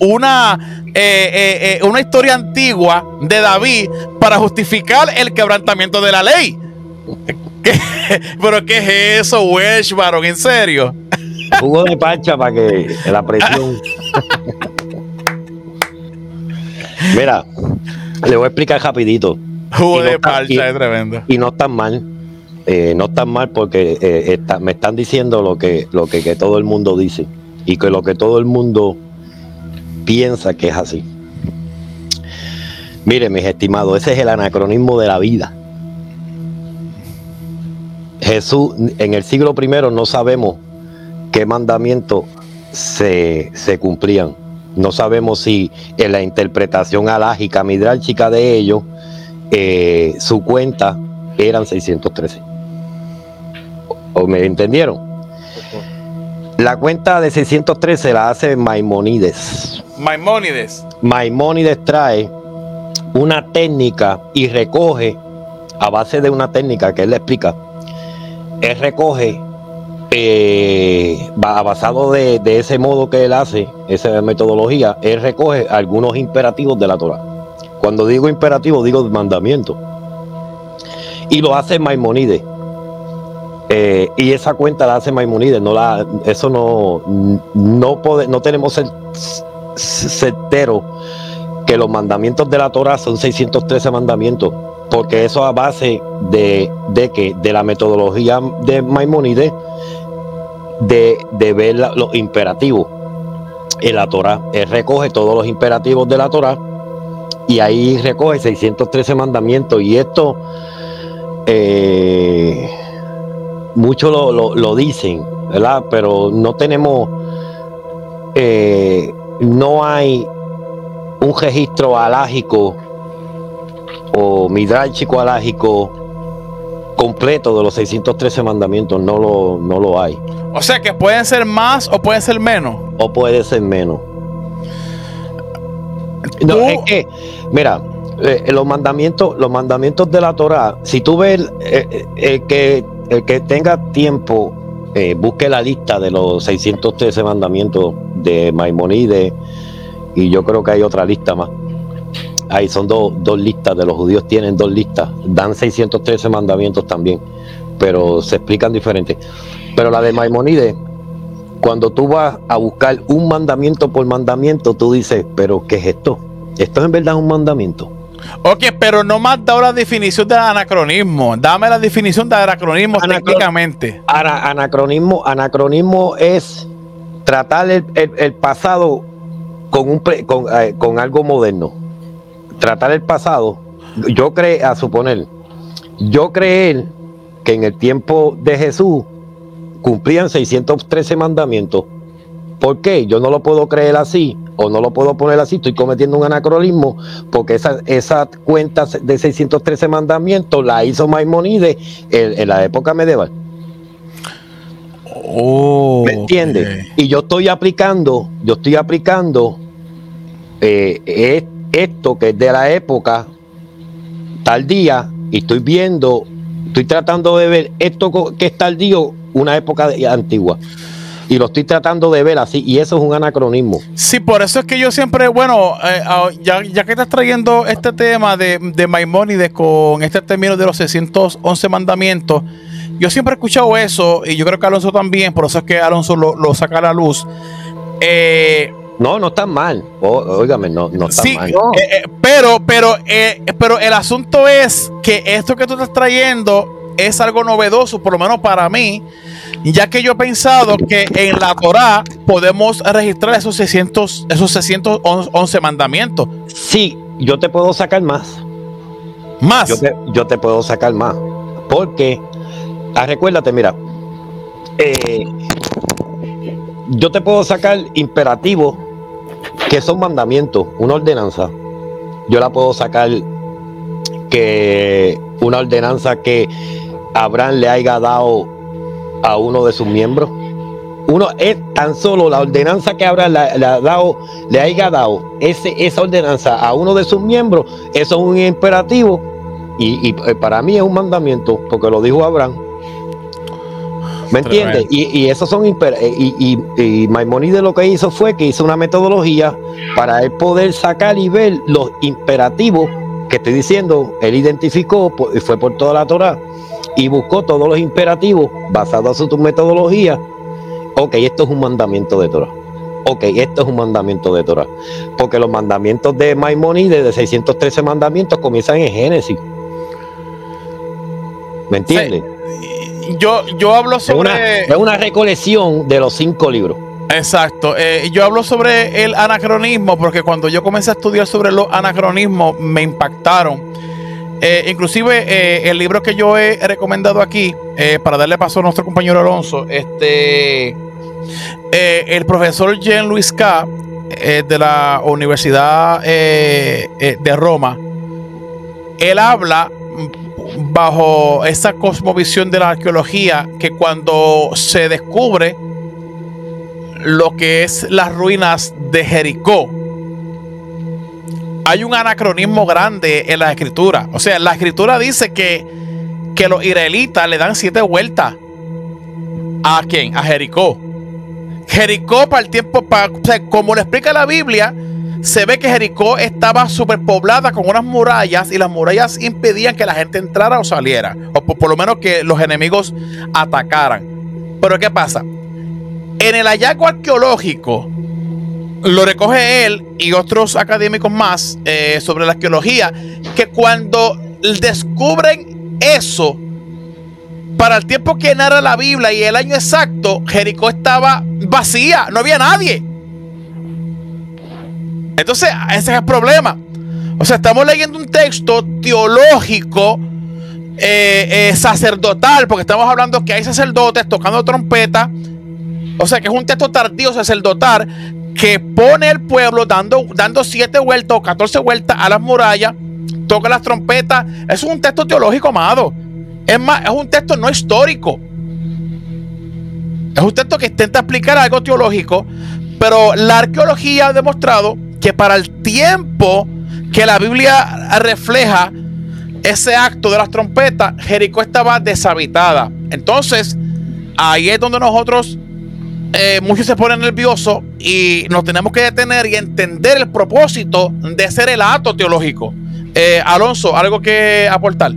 una, eh, eh, eh, una historia antigua de David para justificar el quebrantamiento de la ley. ¿Pero qué es eso, Welsh, varón? ¿En serio? Jugo de pancha para que la presión. Mira, le voy a explicar rapidito. Jugo de pancha es tremendo. Y no tan mal. no tan mal porque me están diciendo lo que, lo que todo el mundo dice. Y que lo que todo el mundo piensa que es así. Mire, mis estimados, ese es el anacronismo de la vida. Jesús, en el siglo primero no sabemos qué mandamientos se, cumplían. No sabemos si en la interpretación alágica, midrálchica de ellos, eh, su cuenta eran 613. ¿O me entendieron? La cuenta de 613 la hace Maimonides. Maimónides. Maimónides trae una técnica y recoge, a base de una técnica que él le explica, él recoge, eh, basado de, ese modo que él hace, esa metodología, él recoge algunos imperativos de la Torah. Cuando digo imperativo, digo mandamiento. Y lo hace Maimonides. Eh, y esa cuenta la hace Maimonides, no la, eso no, no, no tenemos el certero que los mandamientos de la Torah son 613 mandamientos, porque eso a base de, de que de la metodología de Maimonides de, de ver los imperativos en la Torah. Él recoge todos los imperativos de la Torah y ahí recoge 613 mandamientos y esto eh, muchos lo, dicen, ¿verdad? Pero no tenemos eh, no hay un registro alágico o midrálchico alágico completo de los 613 mandamientos, no lo, no lo hay. O sea que pueden ser más o pueden ser menos. O puede ser menos. No, es que, mira, eh, los mandamientos, los mandamientos de la Torah, si tú ves eh, eh, que el que tenga tiempo eh, busque la lista de los 613 mandamientos de Maimonides y yo creo que hay otra lista más. Ahí son dos, listas, de los judíos tienen dos listas, dan 613 mandamientos también, pero se explican diferentes. Pero la de Maimonides, cuando tú vas a buscar un mandamiento por mandamiento, tú dices, pero ¿qué es esto? ¿Esto es en verdad un mandamiento? Ok, pero no me has dado la definición de anacronismo. Dame la definición de anacronismo técnicamente. anacronismo, anacronismo es tratar el, pasado con, un eh, con, algo moderno. Tratar el pasado. Yo creo, a suponer, yo creer que en el tiempo de Jesús cumplían 613 mandamientos. ¿Por qué? Yo no lo puedo creer así o no lo puedo poner así, estoy cometiendo un anacronismo, porque esa, esa cuenta de 613 mandamientos la hizo Maimonides en, la época medieval. Oh, ¿Me entiendes? Y yo estoy aplicando, yo estoy aplicando eh, esto que es de la época tal día, y estoy viendo, estoy tratando de ver esto que es tal día, una época antigua y lo estoy tratando de ver así, y eso es un anacronismo. Sí, por eso es que yo siempre, bueno, eh, ah, ya, que estás trayendo este tema de, de Maimónides con este término de los 611 mandamientos, yo siempre he escuchado eso, y yo creo que Alonso también, por eso es que Alonso lo, saca a la luz. Eh, no, no está mal. óigame, no, no está mal. Eh, pero, pero, pero el asunto es que esto que tú estás trayendo es algo novedoso, por lo menos para mí ya que yo he pensado que en la Torah podemos registrar esos 600, esos 611 mandamientos. Sí, yo te puedo sacar más. Más. Yo te, puedo sacar más. Porque, ah, recuérdate, mira, eh, yo te puedo sacar imperativos que son mandamientos, una ordenanza. Yo la puedo sacar que una ordenanza que Abraham le haya dado a uno de sus miembros. Uno es tan solo la ordenanza que habrá le, ha dado, haya dado ese, esa ordenanza a uno de sus miembros, eso es un imperativo Y, eh, para mí es un mandamiento, porque lo dijo Abraham. ¿Me entiendes? Y, y esos son eh, y, y, Maimonides lo que hizo fue que hizo una metodología para él poder sacar y ver los imperativos que estoy diciendo. Él identificó y fue por toda la Torah y buscó todos los imperativos basados en su metodología. Ok, esto es un mandamiento de Torah. Ok, esto es un mandamiento de Torah. Porque los mandamientos de Maimonides, de 613 mandamientos, comienzan en Génesis. ¿Me entiendes? Yo, yo hablo sobre. Es una, recolección de los cinco libros. Exacto. Eh, yo hablo sobre el anacronismo porque cuando yo comencé a estudiar sobre los anacronismos me impactaron. Eh, inclusive eh, el libro que yo he recomendado aquí, para darle paso a nuestro compañero Alonso, este, el profesor Jean-Louis K. de la Universidad de Roma, él habla bajo esa cosmovisión de la arqueología que cuando se descubre lo que es las ruinas de Jericó, hay un anacronismo grande en la escritura. O sea, la escritura dice que, que los israelitas le dan siete vueltas. ¿A quién? A Jericó. Jericó para el tiempo, para, como lo explica la Biblia, se ve que Jericó estaba superpoblada con unas murallas y las murallas impedían que la gente entrara o saliera, o por, lo menos que los enemigos atacaran. Pero ¿qué pasa? En el hallazgo arqueológico, lo recoge él y otros académicos más eh, sobre la arqueología, que cuando descubren eso, para el tiempo que narra la Biblia y el año exacto, Jericó estaba vacía, no había nadie. Entonces, ese es el problema. O sea, estamos leyendo un texto teológico, eh, eh, sacerdotal, porque estamos hablando que hay sacerdotes tocando trompeta. O sea, que es un texto tardío sacerdotal que pone el pueblo dando, dando siete vueltas o 14 vueltas a las murallas, toca las trompetas. Es un texto teológico, amado. Es más, es un texto no histórico. Es un texto que intenta explicar algo teológico, pero la arqueología ha demostrado que para el tiempo que la Biblia refleja ese acto de las trompetas, Jericó estaba deshabitada. Entonces, ahí es donde nosotros, eh, muchos se ponen nerviosos y nos tenemos que detener y entender el propósito de ser el acto teológico. Eh, Alonso, ¿algo que aportar?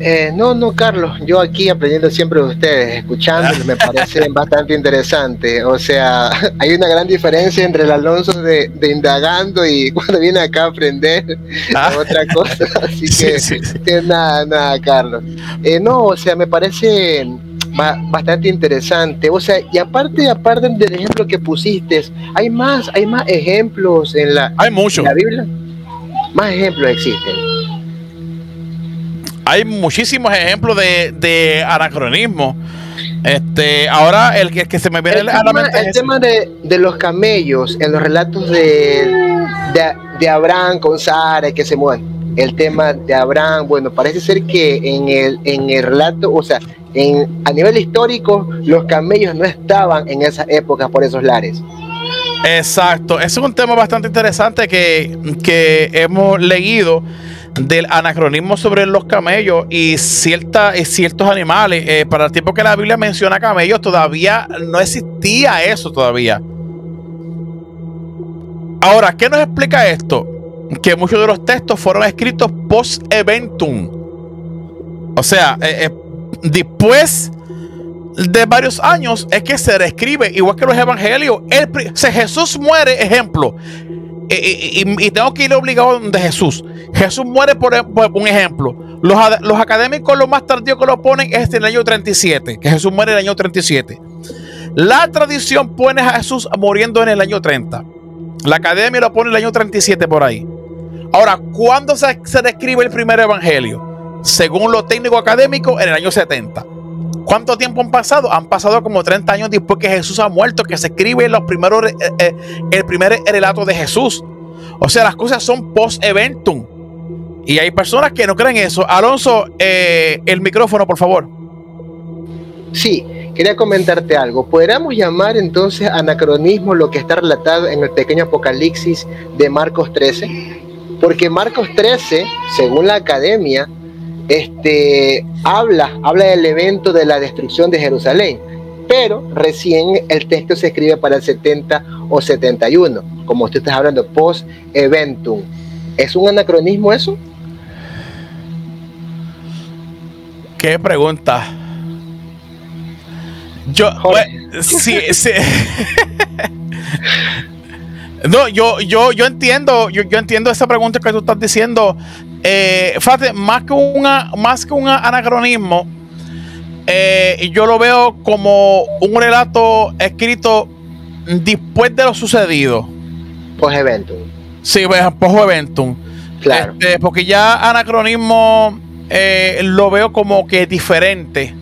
Eh, no, no, Carlos, yo aquí aprendiendo siempre de ustedes, escuchándolos, me parece bastante interesante. O sea, hay una gran diferencia entre el Alonso de, indagando y cuando viene acá a aprender ah. otra cosa. Así que, nada, nada, Carlos. Eh, no, o sea, me parece bastante interesante. O sea, y aparte, aparte del ejemplo que pusiste, hay más, hay más ejemplos en la, hay mucho. en la Biblia. Más ejemplos existen hay muchísimos ejemplos de, anacronismo. Este, ahora el que, que se me viene el tema, el tema de, los camellos en los relatos de, de, Abraham con Sara que se mueven. El tema de Abraham, bueno, parece ser que en el, en el relato, o sea, en, a nivel histórico, los camellos no estaban en esa época por esos lares. Exacto, es un tema bastante interesante que, que hemos leído del anacronismo sobre los camellos y, cierta, ciertos animales. Eh, para el tiempo que la Biblia menciona camellos, todavía no existía eso todavía. Ahora, ¿qué nos explica esto? Que muchos de los textos fueron escritos post-eventum. O sea, eh, eh, después de varios años es que se reescribe, igual que los evangelios. El, Jesús muere, ejemplo, y, tengo que ir obligado de Jesús. Jesús muere por, un ejemplo. Los, los, académicos lo más tardío que lo ponen es en el año 37, que Jesús muere en el año 37. La tradición pone a Jesús muriendo en el año 30. La academia lo pone en el año 37 por ahí. Ahora, ¿cuándo se, se describe el primer evangelio? Según lo técnico académico, en el año 70. ¿Cuánto tiempo han pasado? Han pasado como 30 años después que Jesús ha muerto, que se escribe los primeros, eh, eh, el primer relato de Jesús. O sea, las cosas son post-eventum. Y hay personas que no creen eso. Alonso, eh, el micrófono, por favor. Sí, quería comentarte algo. ¿Podríamos llamar entonces anacronismo lo que está relatado en el pequeño Apocalipsis de Marcos 13? Porque Marcos 13, según la academia, este, habla, habla del evento de la destrucción de Jerusalén, pero recién el texto se escribe para el 70 o 71, como usted está hablando, post-eventum. ¿Es un anacronismo eso? ¿Qué pregunta? Yo, sí, sí. no, yo, yo, yo entiendo, yo, yo, entiendo esa pregunta que tú estás diciendo. Eh, fíjate, más que una, más que un anacronismo, eh, yo lo veo como un relato escrito después de lo sucedido. Post eventum. Sí, pues, post eventum. Claro. Este, porque ya anacronismo eh, lo veo como que diferente.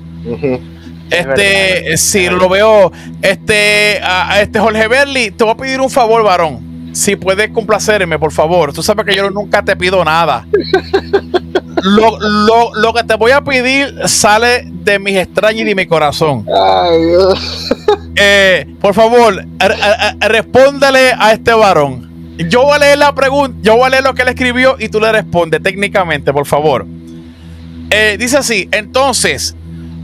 Este, si lo veo, este, a, este Jorge Berli, te voy a pedir un favor, varón. Si puedes complacerme, por favor. Tú sabes que yo nunca te pido nada. lo, que te voy a pedir sale de mis extraños y de mi corazón. Eh, por favor, respóndele a este varón. Yo voy a leer la pregunta, yo voy a leer lo que él escribió y tú le respondes técnicamente, por favor. Eh, dice así, entonces,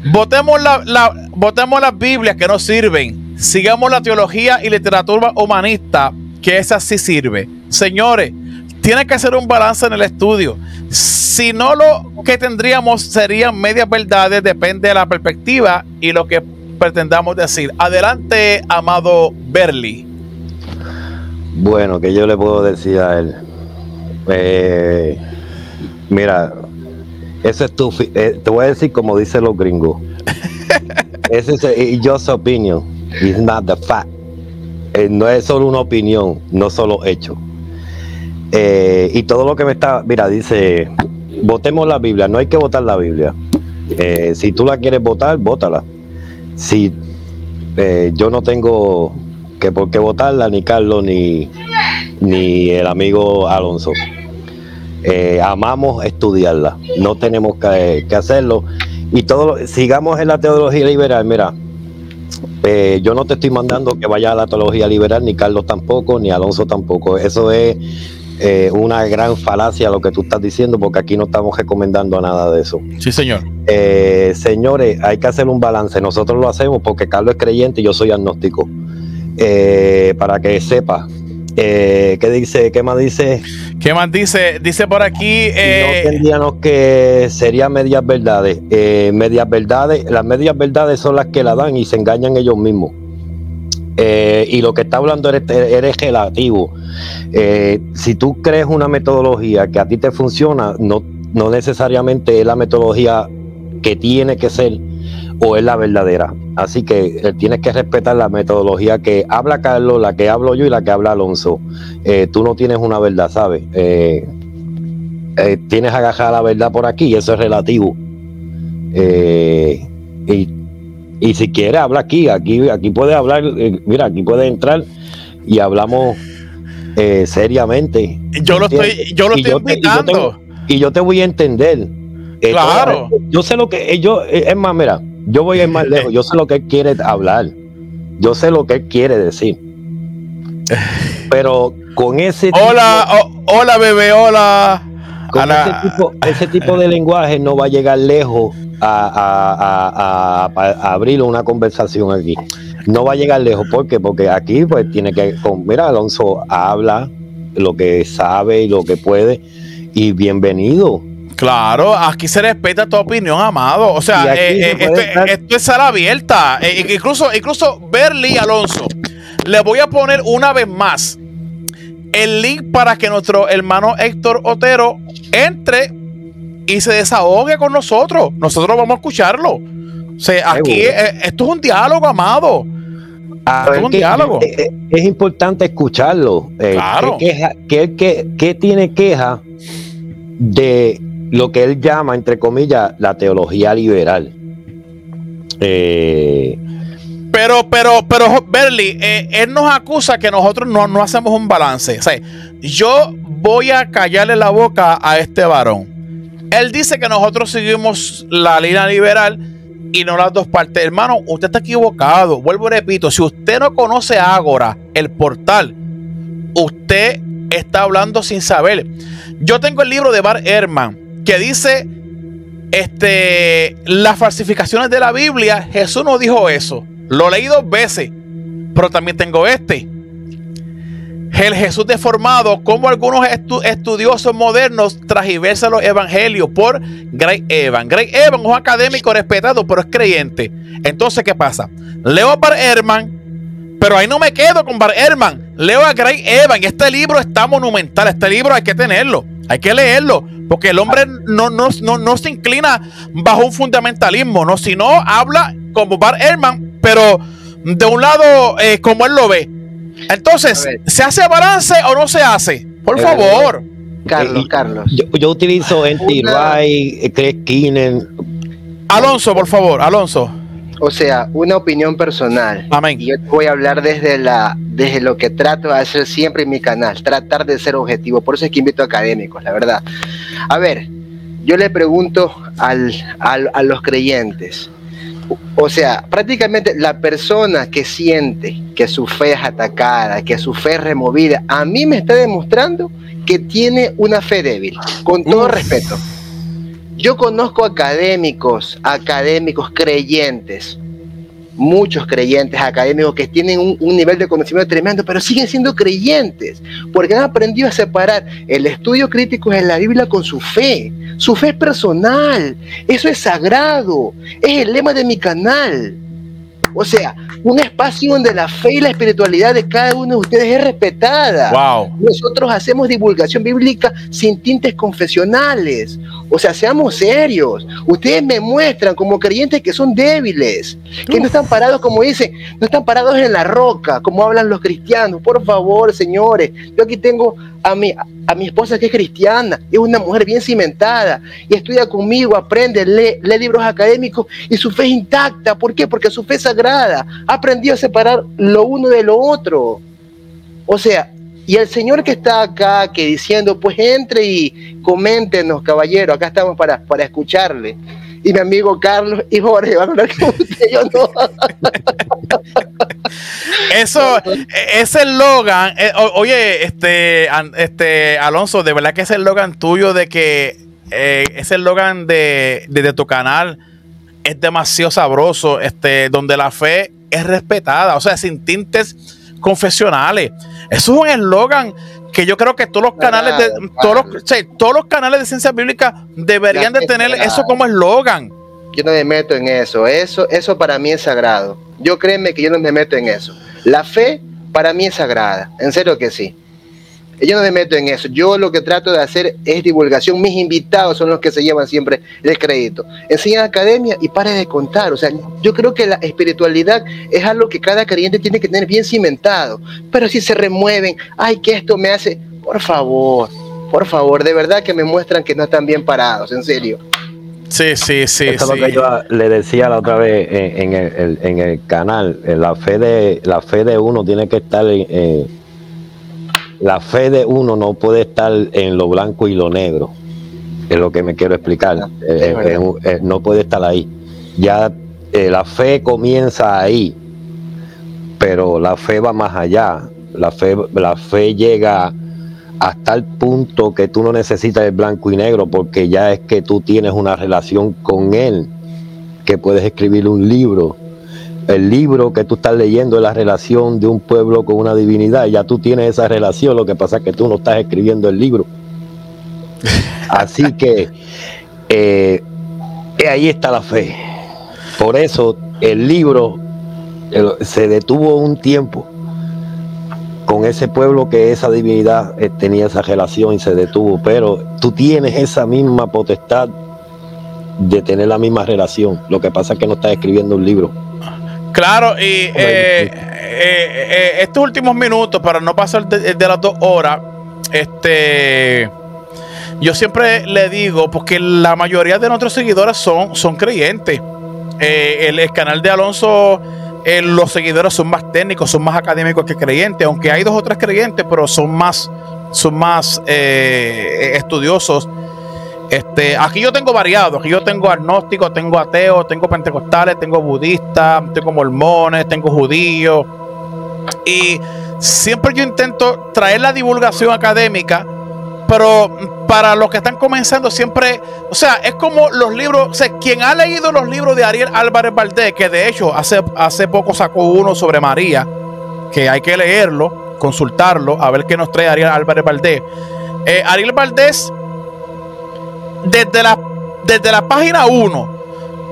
Votemos, la, votemos las Biblias que no sirven. Sigamos la teología y literatura humanista, que esa sí sirve. Señores, tiene que hacer un balance en el estudio. Si no, lo que tendríamos serían medias verdades, depende de la perspectiva y lo que pretendamos decir. Adelante, amado Berly. Bueno, que yo le puedo decir a él. Eh, mira, eso es tu. Eh, te voy a decir como dicen los gringos. Ese es just opinion. It's not the fact. Eh, no es solo una opinión, no solo hecho. Eh, y todo lo que me está. Mira, dice: votemos la Biblia. No hay que votar la Biblia. si tú la quieres votar, vótala. Si yo no tengo que por qué votarla, ni Carlos, ni, ni el amigo Alonso. Eh, amamos estudiarla, no tenemos que, hacerlo. Y todo, sigamos en la teología liberal, mira, eh, yo no te estoy mandando que vaya a la teología liberal, ni Carlos tampoco, ni Alonso tampoco. Eso es eh, una gran falacia lo que tú estás diciendo, porque aquí no estamos recomendando nada de eso. Sí, señor. señores, hay que hacer un balance. Nosotros lo hacemos porque Carlos es creyente y yo soy agnóstico. para que sepa, eh, ¿Qué dice? ¿Qué más dice? ¿Qué más dice? Dice por aquí. Eh, no tendríamos que serían medias verdades. Eh, medias verdades, las medias verdades son las que la dan y se engañan ellos mismos. Eh, y lo que está hablando eres, eres relativo. si tú crees una metodología que a ti te funciona, no, no necesariamente es la metodología que tiene que ser o es la verdadera. Así que eh, tienes que respetar la metodología que habla Carlos, la que hablo yo y la que habla Alonso. Eh, tú no tienes una verdad, ¿sabes? Eh, tienes agajada la verdad por aquí, eso es relativo. Y, y, si quieres, habla aquí, aquí, aquí puedes hablar, mira, aquí puedes entrar y hablamos seriamente. Yo lo estoy, yo lo estoy invitando. y yo te voy a entender. Claro. yo sé lo que yo, es más, mira, yo voy a ir más lejos. Yo sé lo que él quiere hablar. Yo sé lo que él quiere decir. Pero con ese Hola, hola bebé, hola. Con ese tipo, ese tipo, de lenguaje no va a llegar lejos a, abrir una conversación aquí. No va a llegar lejos. ¿Por qué? Porque aquí pues tiene que, mira, Alonso habla lo que sabe y lo que puede. Y bienvenido. Claro, aquí se respeta tu opinión, amado. O sea, eh, eh, esto, es sala abierta. Eh, incluso, incluso Berly Alonso, le voy a poner una vez más el link para que nuestro hermano Héctor Otero entre y se desahogue con nosotros. Nosotros vamos a escucharlo. O sea, aquí esto es un diálogo, amado. es un diálogo. Es, importante escucharlo. claro. ¿qué, tiene queja de lo que él llama, entre comillas, la teología liberal. Eh, pero, pero, pero, Berly, eh, él nos acusa que nosotros no, no hacemos un balance. O sea, yo voy a callarle la boca a este varón. Él dice que nosotros seguimos la línea liberal y no las dos partes. Hermano, usted está equivocado. Vuelvo y repito, si usted no conoce Ágora, el portal, usted está hablando sin saber. yo tengo el libro de Bar Ehrman que dice este, las falsificaciones de la Biblia, Jesús no dijo eso. Lo leí dos veces, pero también tengo este. El Jesús deformado, como algunos estudiosos modernos tragiversan los evangelios por Greg Evan. Greg Evan es un académico respetado, pero es creyente. Entonces, ¿qué pasa? Leo Bar Ehrman, pero ahí no me quedo con Bar Ehrman. Leo a Greg Evan. Este libro está monumental. Este libro hay que tenerlo. Hay que leerlo. Porque el hombre no, no, no, se inclina bajo un fundamentalismo, ¿no? Sino habla como Bar Ehrman, pero de un lado eh, como él lo ve. Entonces, ¿se hace balance o no se hace? Por eh, favor. Carlos, Carlos. Yo, utilizo Anti-Ray, Craig Keenan. Alonso, por favor, Alonso. O sea, una opinión personal. Amén. Y yo voy a hablar desde la desde lo que trato de hacer siempre en mi canal, tratar de ser objetivo. Por eso es que invito a académicos, la verdad. A ver, yo le pregunto al, a los creyentes, o sea, prácticamente la persona que siente que su fe es atacada, que su fe es removida, a mí me está demostrando que tiene una fe débil, con todo respeto. Yo conozco académicos, académicos creyentes, muchos creyentes académicos que tienen un, nivel de conocimiento tremendo, pero siguen siendo creyentes, porque han aprendido a separar el estudio crítico de la Biblia con su fe. Su fe es personal, eso es sagrado, es el lema de mi canal. O sea, un espacio donde la fe y la espiritualidad de cada uno de ustedes es respetada. Wow. Nosotros hacemos divulgación bíblica sin tintes confesionales. O sea, seamos serios. Ustedes me muestran como creyentes que son débiles, que no están parados, como dicen, no están parados en la roca, como hablan los cristianos. Por favor, señores, yo aquí tengo a mi, a mi esposa que es cristiana, es una mujer bien cimentada y estudia conmigo, aprende, lee, lee libros académicos y su fe es intacta. ¿Por qué? Porque su fe es sagrada. Ha aprendido a separar lo uno de lo otro. O sea, y el señor que está acá, que diciendo, pues entre y coméntenos, caballero, acá estamos para, para escucharle. Y mi amigo Carlos y Jorge van a hablar con usted, yo no. Eso, ese eslogan, eh, oye, este, este, Alonso, de verdad que ese eslogan tuyo de que eh, ese eslogan de, de, tu canal es demasiado sabroso, este, donde la fe es respetada, o sea, sin tintes confesionales. Eso es un eslogan que yo creo que todos los canales de todos los, todos los canales de ciencia bíblica deberían de tener eso como eslogan. Yo no me meto en eso, eso eso para mí es sagrado. Yo créeme que yo no me meto en eso. La fe para mí es sagrada, en serio que sí. Yo no me meto en eso. Yo lo que trato de hacer es divulgación. Mis invitados son los que se llevan siempre el crédito. Enseñan academia y pare de contar. O sea, yo creo que la espiritualidad es algo que cada creyente tiene que tener bien cimentado. Pero si se remueven, ay, que esto me hace. Por favor, por favor, de verdad que me muestran que no están bien parados, en serio. Sí, sí, sí. Eso es lo que yo le decía la otra vez en, el, en el, canal. La fe de la fe de uno tiene que estar en, la fe de uno no puede estar en lo blanco y lo negro. Es lo que me quiero explicar. Eh, eh, eh, no puede estar ahí. Ya la fe comienza ahí, pero la fe va más allá. La fe, la fe llega hasta el punto que tú no necesitas el blanco y negro porque ya es que tú tienes una relación con él, que puedes escribir un libro. El libro que tú estás leyendo es la relación de un pueblo con una divinidad. Ya tú tienes esa relación, lo que pasa es que tú no estás escribiendo el libro. Así que eh, ahí está la fe. Por eso el libro se detuvo un tiempo con ese pueblo que esa divinidad eh, tenía esa relación y se detuvo, pero tú tienes esa misma potestad de tener la misma relación. Lo que pasa es que no estás escribiendo un libro. Claro, y eh, eh, estos últimos minutos, para no pasar de, las dos horas, este, yo siempre le digo, porque la mayoría de nuestros seguidores son, son creyentes. el, el canal de Alonso eh, los seguidores son más técnicos, son más académicos que creyentes, aunque hay dos o tres creyentes, pero son más, son más eh, estudiosos. Este, aquí yo tengo variado, aquí yo tengo agnósticos, tengo ateos, tengo pentecostales, tengo budistas, tengo mormones, tengo judíos. Y siempre yo intento traer la divulgación académica, pero para los que están comenzando siempre, o sea, es como los libros, o sea, quien ha leído los libros de Ariel Álvarez Valdés, que de hecho hace, hace poco sacó uno sobre María, que hay que leerlo, consultarlo, a ver qué nos trae Ariel Álvarez Valdés. Eh, Ariel Valdés, desde la, desde la página 1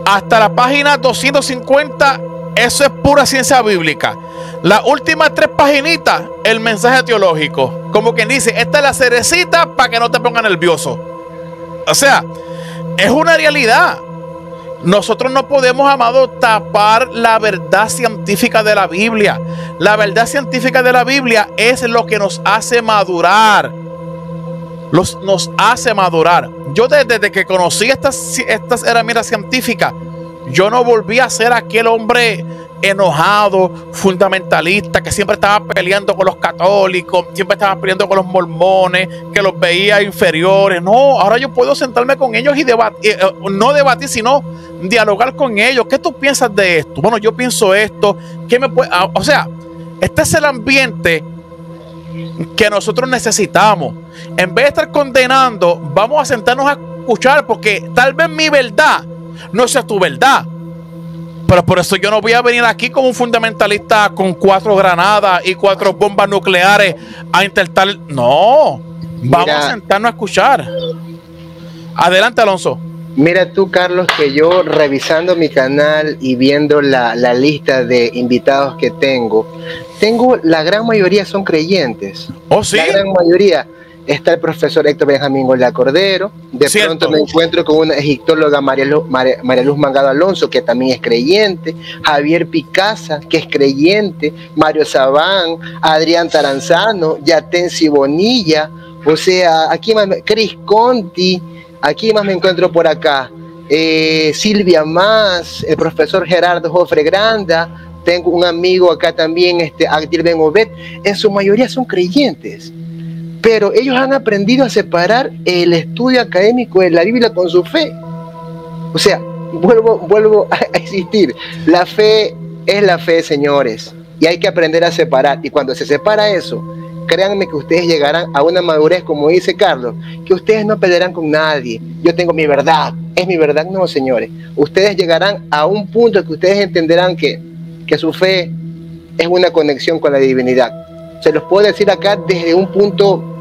hasta la página 250, eso es pura ciencia bíblica. Las últimas tres paginitas, el mensaje teológico. Como quien dice, esta es la cerecita para que no te ponga nervioso. O sea, es una realidad. Nosotros no podemos, amado, tapar la verdad científica de la Biblia. La verdad científica de la Biblia es lo que nos hace madurar. Los, nos hace madurar. Yo desde, que conocí estas, estas herramientas científicas, yo no volví a ser aquel hombre enojado, fundamentalista, que siempre estaba peleando con los católicos, siempre estaba peleando con los mormones, que los veía inferiores. No, ahora yo puedo sentarme con ellos y debatir, eh, eh, no debatir, sino dialogar con ellos. ¿Qué tú piensas de esto? Bueno, yo pienso esto. ¿Qué me? Ah, o sea, este es el ambiente que nosotros necesitamos. En vez de estar condenando, vamos a sentarnos a escuchar porque tal vez mi verdad no sea tu verdad pero por eso yo no voy a venir aquí como un fundamentalista con cuatro granadas y cuatro bombas nucleares a intentar. No, vamos a sentarnos a escuchar. Adelante, Alonso. Mira tú, Carlos, que yo revisando mi canal y viendo la, la, lista de invitados que tengo, tengo, la gran mayoría son creyentes. ¿Oh, sí? La gran mayoría. Está el profesor Héctor Benjamín Gola Cordero, de pronto me encuentro con una egiptóloga María Luz, María, Luz, Mangado Alonso, que también es creyente, Javier Picasa, que es creyente, Mario Sabán, Adrián Taranzano, Yatensi Bonilla, o sea, aquí más, Cris Conti, aquí más me encuentro por acá, eh, Silvia Más, el profesor Gerardo Jofre Granda, tengo un amigo acá también, este, Agdir Ben Obed, en su mayoría son creyentes pero ellos han aprendido a separar el estudio académico de la Biblia con su fe. O sea, vuelvo, vuelvo a existir. La fe es la fe, señores, y hay que aprender a separar. Y cuando se separa eso, créanme que ustedes llegarán a una madurez, como dice Carlos, que ustedes no pelearán con nadie. Yo tengo mi verdad, es mi verdad. No, señores, ustedes llegarán a un punto que ustedes entenderán que, que su fe es una conexión con la divinidad. Se los puedo decir acá desde un punto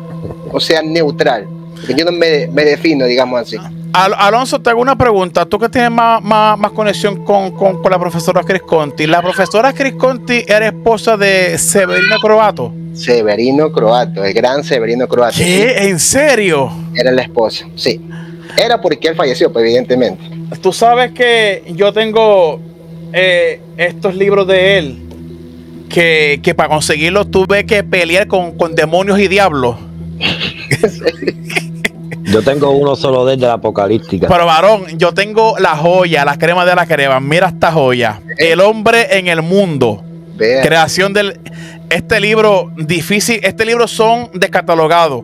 o sea, neutral. yo no me, defino, digamos así. Alonso, te hago una pregunta. Tú que tienes más, más, conexión con, la profesora Cris Conti. ¿La profesora Cris Conti era esposa de Severino Croato? Severino Croato, el gran Severino Croato. ¿Qué? ¿En serio? Era la esposa, sí. Era porque él falleció, pues, evidentemente. Tú sabes que yo tengo eh, estos libros de él, que, para conseguirlos tuve que pelear con, con demonios y diablos. Yo tengo uno solo de la apocalíptica. Pero varón, yo tengo la joya, la crema de la crema. Mira esta joya. El hombre en el mundo. Creación del. Este libro difícil. Este libro son descatalogados.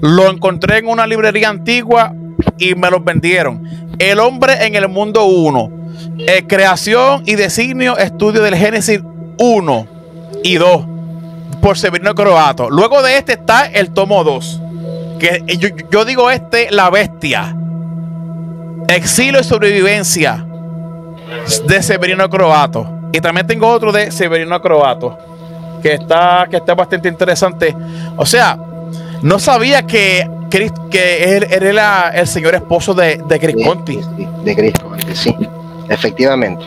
Lo encontré en una librería antigua y me los vendieron. El hombre en el mundo 1. Eh, creación y designio, estudio del Génesis 1 y 2 por Severino Croato. Luego de este está el tomo 2. Que yo, digo este, la bestia. Exilio y sobrevivencia de Severino Croato. Y también tengo otro de Severino Croato. Que está, que está bastante interesante. O sea, no sabía que, que él, era el señor esposo de, de Chris Conti. de Chris Conti, sí. Efectivamente.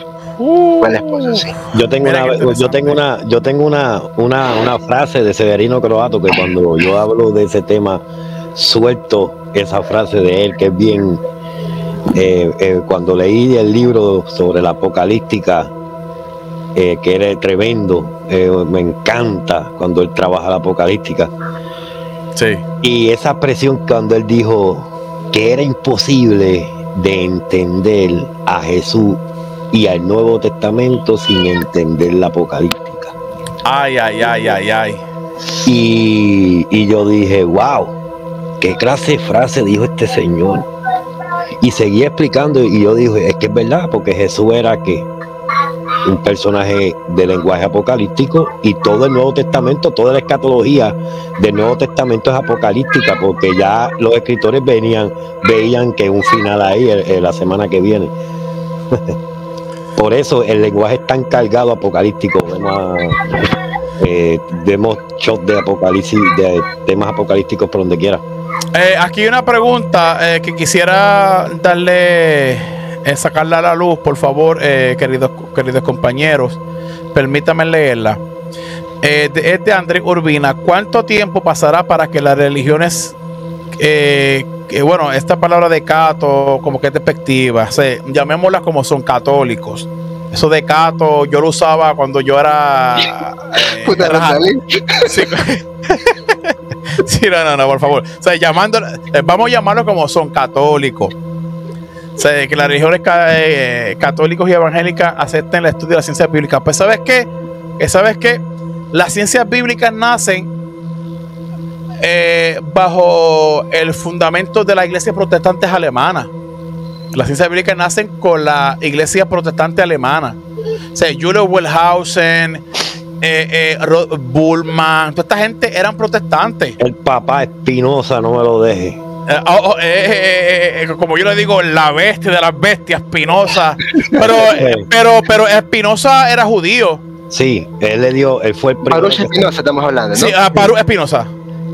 Yo tengo una, yo tengo una, yo tengo una, una, frase de Severino Croato que cuando yo hablo de ese tema suelto esa frase de él que es bien eh, eh, cuando leí el libro sobre la apocalíptica eh, que era tremendo me encanta cuando él trabaja la apocalíptica sí. y esa expresión cuando él dijo que era imposible de entender a Jesús y al Nuevo Testamento sin entender la apocalíptica. Ay, ay, ay, ay, ay. Y, yo dije, wow, qué clase de frase dijo este señor. Y seguí explicando y yo dije, es que es verdad, porque Jesús era que un personaje de lenguaje apocalíptico y todo el Nuevo Testamento, toda la escatología del Nuevo Testamento es apocalíptica porque ya los escritores venían, veían que un final ahí la semana que viene. Por eso el lenguaje es tan cargado apocalíptico. Vemos, eh, vemos shots de apocalipsis, de temas apocalípticos por donde quiera. Eh, aquí hay una pregunta eh, que quisiera darle, eh, sacarla a la luz, por favor, queridos, queridos compañeros. Permítame leerla. es de Andrés Urbina. ¿Cuánto tiempo pasará para que las religiones, bueno, esta palabra de cato, como que es despectiva, llamémoslas como son católicos? Eso de cato, yo lo usaba cuando yo era. sí, no, no, no, por favor. O sea, llamando, eh, vamos a llamarlo como son católicos. O sea, que las religiones eh, católicos y evangélicas acepten el estudio de la ciencia bíblica. Pues, ¿sabes qué? ¿Sabes qué? Las ciencias bíblicas nacen eh, bajo el fundamento de la iglesia protestante alemana. Las ciencias bíblicas nacen con la iglesia protestante alemana. O sea, Wellhausen, eh, eh, Bullman, toda esta gente eran protestantes. El papá Espinosa, no me lo deje. Eh, oh, oh, como yo le digo, la bestia de las bestias, Espinosa. Pero, pero, pero Espinosa era judío. Sí, él le dio, él fue el primero. Espinosa, estamos hablando, ¿no? Sí, a Paru Espinosa.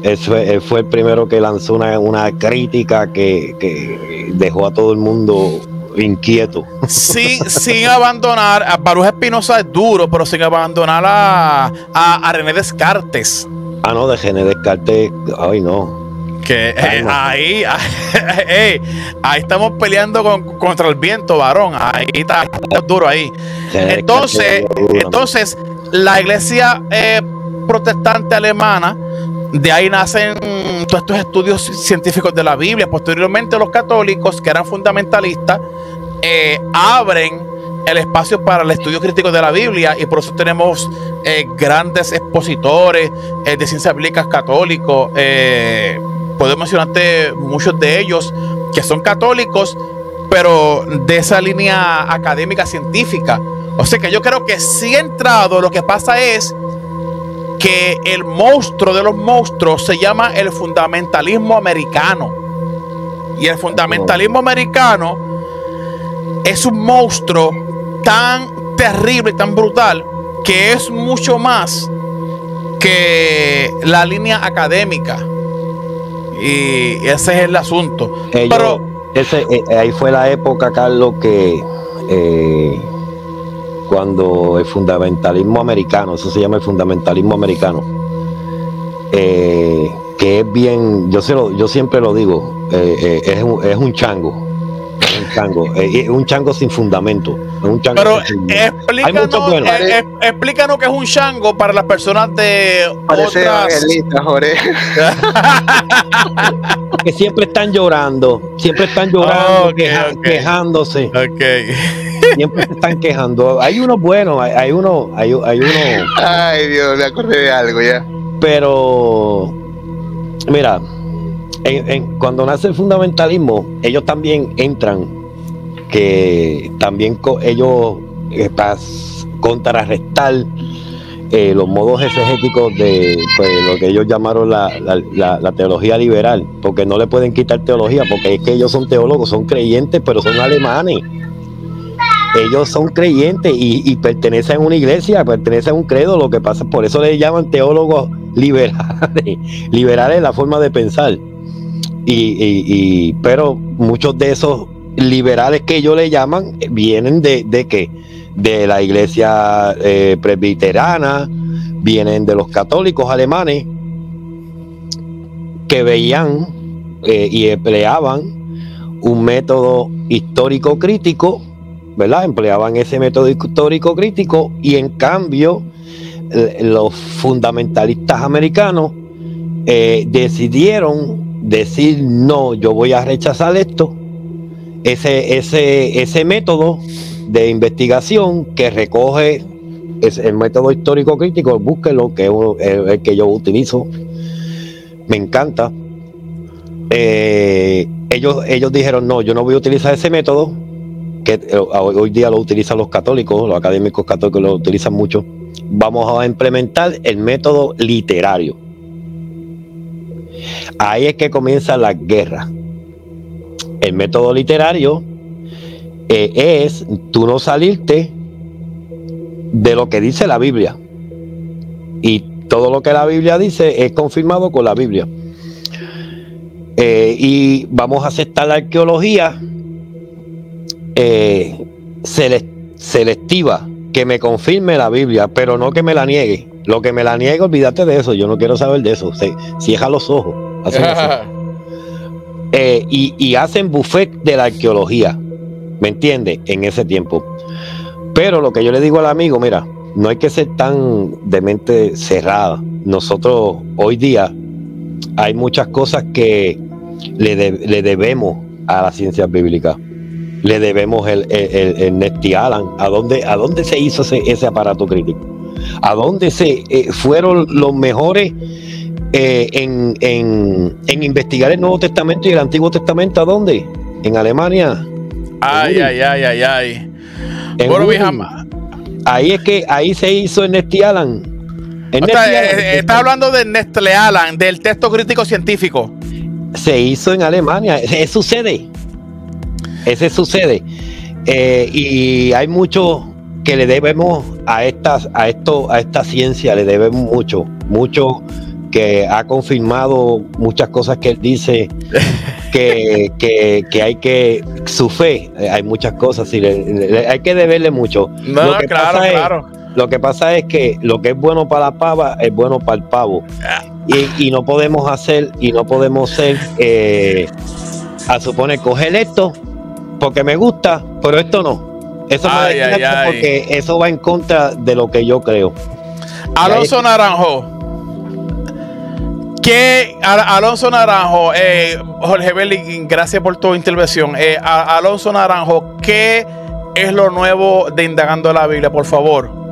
Él fue, fue, el primero que lanzó una, una crítica que, que dejó a todo el mundo inquieto. Sin, sin abandonar, a Baruch Espinosa es duro, pero sin abandonar a, a, René Descartes. Ah, no, de René Descartes, ay no. Que eh, ahí, ahí estamos peleando con, contra el viento, varón. Ahí está, duro ahí. Entonces, entonces, la iglesia eh, protestante alemana, de ahí nacen todos estos estudios científicos de la Biblia. Posteriormente, los católicos, que eran fundamentalistas, eh, abren el espacio para el estudio crítico de la Biblia y por eso tenemos eh, grandes expositores eh, de ciencias bíblicas católicos. puedo mencionarte muchos de ellos que son católicos, pero de esa línea académica científica. O sea que yo creo que si he entrado, lo que pasa es que el monstruo de los monstruos se llama el fundamentalismo americano. Y el fundamentalismo americano es un monstruo tan terrible, tan brutal, que es mucho más que la línea académica. Y ese es el asunto. Pero ese, eh, ahí fue la época, Carlos, que eh, cuando el fundamentalismo americano, eso se llama el fundamentalismo americano, eh, que es bien, yo, se lo, yo siempre lo digo, es, es un chango un chango, es un chango sin fundamento. un chango Pero explícanos, eh, eh, explícanos que es un chango para las personas de Parece otras... que siempre están llorando, siempre están llorando, quejándose. Siempre se están quejando. Hay uno bueno, hay, uno, hay, hay uno. Ay Dios, me acordé de algo ya. Pero, mira, cuando nace el fundamentalismo, ellos también entran, que también ellos eh, para contrarrestar eh, los modos exegéticos de pues, lo que ellos llamaron la, teología liberal, porque no le pueden quitar teología, porque es que ellos son teólogos, son creyentes, pero son alemanes. Ellos son creyentes y, y pertenecen a una iglesia, pertenecen a un credo, lo que pasa, por eso les llaman teólogos liberales, liberales la forma de pensar. Y, pero muchos de esos liberales que ellos le llaman eh, vienen de, de que de la iglesia eh, presbiterana, vienen de los católicos alemanes que veían eh, y empleaban un método histórico crítico, ¿verdad? Empleaban ese método histórico crítico y en cambio los fundamentalistas americanos decidieron decir no, yo voy a rechazar esto, ese, ese, ese método de investigación que recoge es el método histórico crítico, búsquelo, que es el, que yo utilizo, me encanta. Eh, ellos, ellos dijeron, no, yo no voy a utilizar ese método que eh, hoy día lo utilizan los católicos, los académicos católicos lo utilizan mucho, vamos a implementar el método literario. Ahí es que comienza la guerra. El método literario eh, es tú no salirte de lo que dice la Biblia. Y todo lo que la Biblia dice es confirmado con la Biblia. Eh, y vamos a aceptar la arqueología eh, selectiva, que me confirme la Biblia, pero no que me la niegue. Lo que me la niegue, olvídate de eso. Yo no quiero saber de eso. Se, cierra los ojos. Eh, y, hacen buffet de la arqueología. ¿Me entiende? En ese tiempo. Pero lo que yo le digo al amigo, mira, no hay que ser tan de mente cerrada. Nosotros hoy día hay muchas cosas que le, le debemos a la ciencia bíblica. Le debemos el, el, el, Allen. ¿A dónde, ¿A dónde se hizo ese, ese aparato crítico? ¿A dónde se eh, fueron los mejores eh, en, en, en, investigar el Nuevo Testamento y el Antiguo Testamento? ¿A dónde? En Alemania. Ay, ay, ay, ay, ay. ahí es que ahí se hizo en Allen. Eh, está hablando de Nestle Allen, del texto crítico científico se hizo en Alemania. Eso sucede. Ese sucede. Eh, y hay mucho que le debemos a estas, a esto, a esta ciencia, le debemos mucho, mucho que ha confirmado muchas cosas que él dice que, que, hay que su fe, hay muchas cosas, y hay que deberle mucho. No, claro, claro. Lo que pasa es que lo que es bueno para la pava es bueno para el pavo. Y, no podemos hacer, y no podemos ser, eh, a suponer, coger esto porque me gusta, pero esto no. Eso porque eso va en contra de lo que yo creo. Alonso Naranjo. ¿Qué, Alonso Naranjo, eh, Jorge Belli, gracias por tu intervención. Eh, Alonso Naranjo, ¿qué es lo nuevo de Indagando la Biblia, por favor?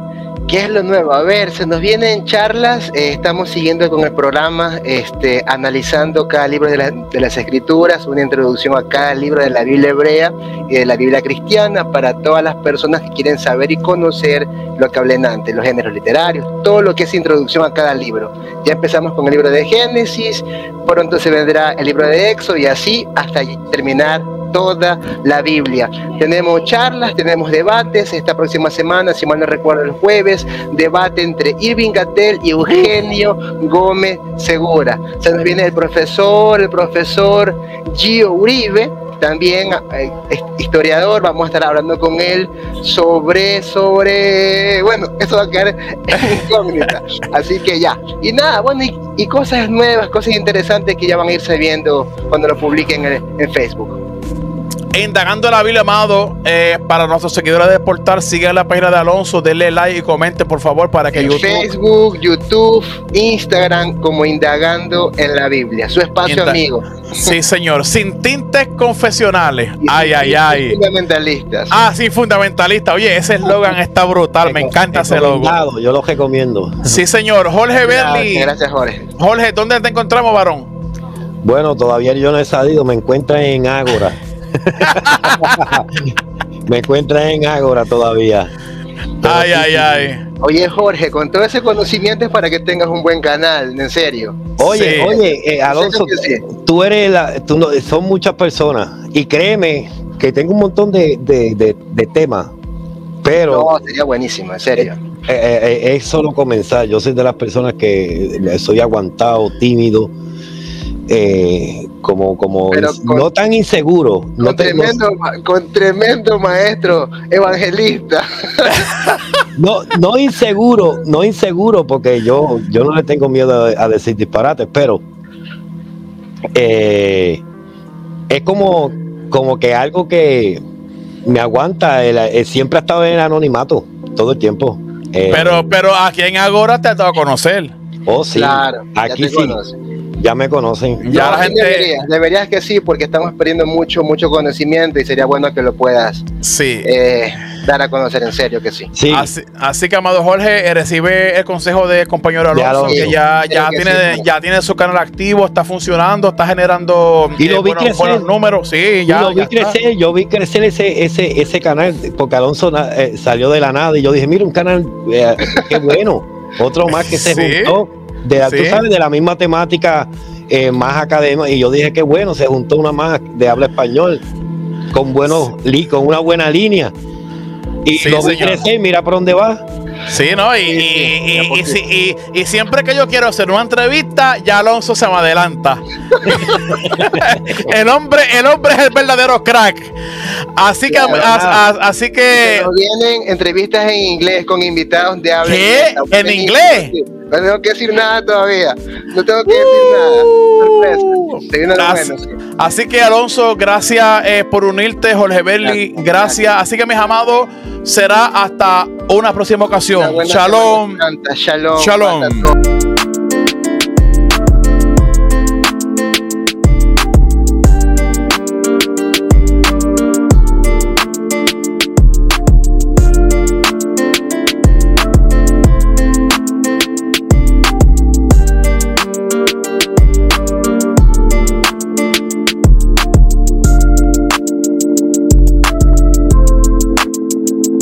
¿Qué es lo nuevo? A ver, se nos vienen charlas, eh, estamos siguiendo con el programa, este, analizando cada libro de, las escrituras, una introducción a cada libro de la Biblia hebrea y de la Biblia cristiana para todas las personas que quieren saber y conocer lo que hablé antes, los géneros literarios, todo lo que es introducción a cada libro. Ya empezamos con el libro de Génesis, pronto se vendrá el libro de Éxodo y así hasta terminar toda la Biblia. Tenemos charlas, tenemos debates. Esta próxima semana, si mal no recuerdo, el jueves, debate entre Irving Gatel y Eugenio Gómez Segura. Se nos viene el profesor, el profesor Gio Uribe, también eh, historiador, vamos a estar hablando con él sobre, sobre, bueno, eso va a quedar incógnita, así que ya, y nada, bueno, y, cosas nuevas, cosas interesantes que ya van a irse viendo cuando lo publiquen en Facebook. Indagando la Biblia, amado, eh, para nuestros seguidores de Portal, sigan la página de Alonso, denle like y comenten, por favor, para que YouTube. Facebook, YouTube, Instagram, como Indagando en la Biblia. Su espacio amigo. Sí, señor. Sin tintes confesionales. ay, ay, ay. Fundamentalistas. Ah, sí, fundamentalista. Oye, ese eslogan está brutal. Me encanta ese logo. Yo lo recomiendo. Sí, señor. Jorge Berli. Gracias, Jorge. Jorge, ¿dónde te encontramos, varón? Bueno, todavía yo no he salido. Me encuentran en Ágora. Me encuentras en Ágora todavía. ay, ay, ay. Oye, Jorge, con todo ese conocimiento es para que tengas un buen canal, en serio. Oye, oye, eh, Alonso, tú eres la, tú no, son muchas personas y créeme que tengo un montón de, de, temas, pero... No, sería buenísimo, en serio. Eh, eh, es solo comenzar. Yo soy de las personas que soy aguantado, tímido eh, como, como no tan inseguro. Con, no tremendo, con tremendo maestro evangelista. no, no inseguro, no inseguro, porque yo, yo no le tengo miedo a, decir disparates, pero eh, es como, como que algo que me aguanta, siempre ha estado en el anonimato todo el tiempo. Eh, pero, pero aquí en Agora te ha dado a conocer. Oh, sí. Claro, aquí sí ya me conocen. Ya la gente... Deberías, que sí, porque estamos perdiendo mucho, mucho conocimiento y sería bueno que lo puedas sí. Eh, dar a conocer en serio que sí. Sí, Así, así que, amado Jorge, eh, recibe el consejo del compañero Alonso, lo- que ya, ya, que tiene, sí. ya tiene su canal activo, está funcionando, está generando Y lo vi buenos, crecer. buenos números. Sí, Y ya. lo vi está. crecer, yo vi crecer ese, ese, ese canal, porque Alonso eh, salió de la nada y yo dije, mira, un canal, eh, qué bueno, otro más que se Sí. juntó, de, la- tú Sí. sabes, de la misma temática eh, más académica, y yo dije, qué bueno, se juntó una más de habla español, con buenos, li- con una buena línea. Y Sí, lo crecer, mira por dónde va. Sí, ¿no? Y, Sí, sí, y- y- ya y si- y- y siempre que yo quiero hacer una entrevista, ya Alonso se me adelanta. el hombre, el hombre es el verdadero crack. Así que, Claro, así que, Pero vienen entrevistas en inglés con invitados de habla ¿Qué? ¿En inglés? No tengo que decir nada todavía. No tengo que decir nada. Sorpresa. Así- bueno, sí. así que Alonso, gracias eh, por unirte, Jorge Berli, Gracias. gracias. Así que mis amados, será hasta una próxima Una ocasión. buena Shalom. Shalom. Shalom.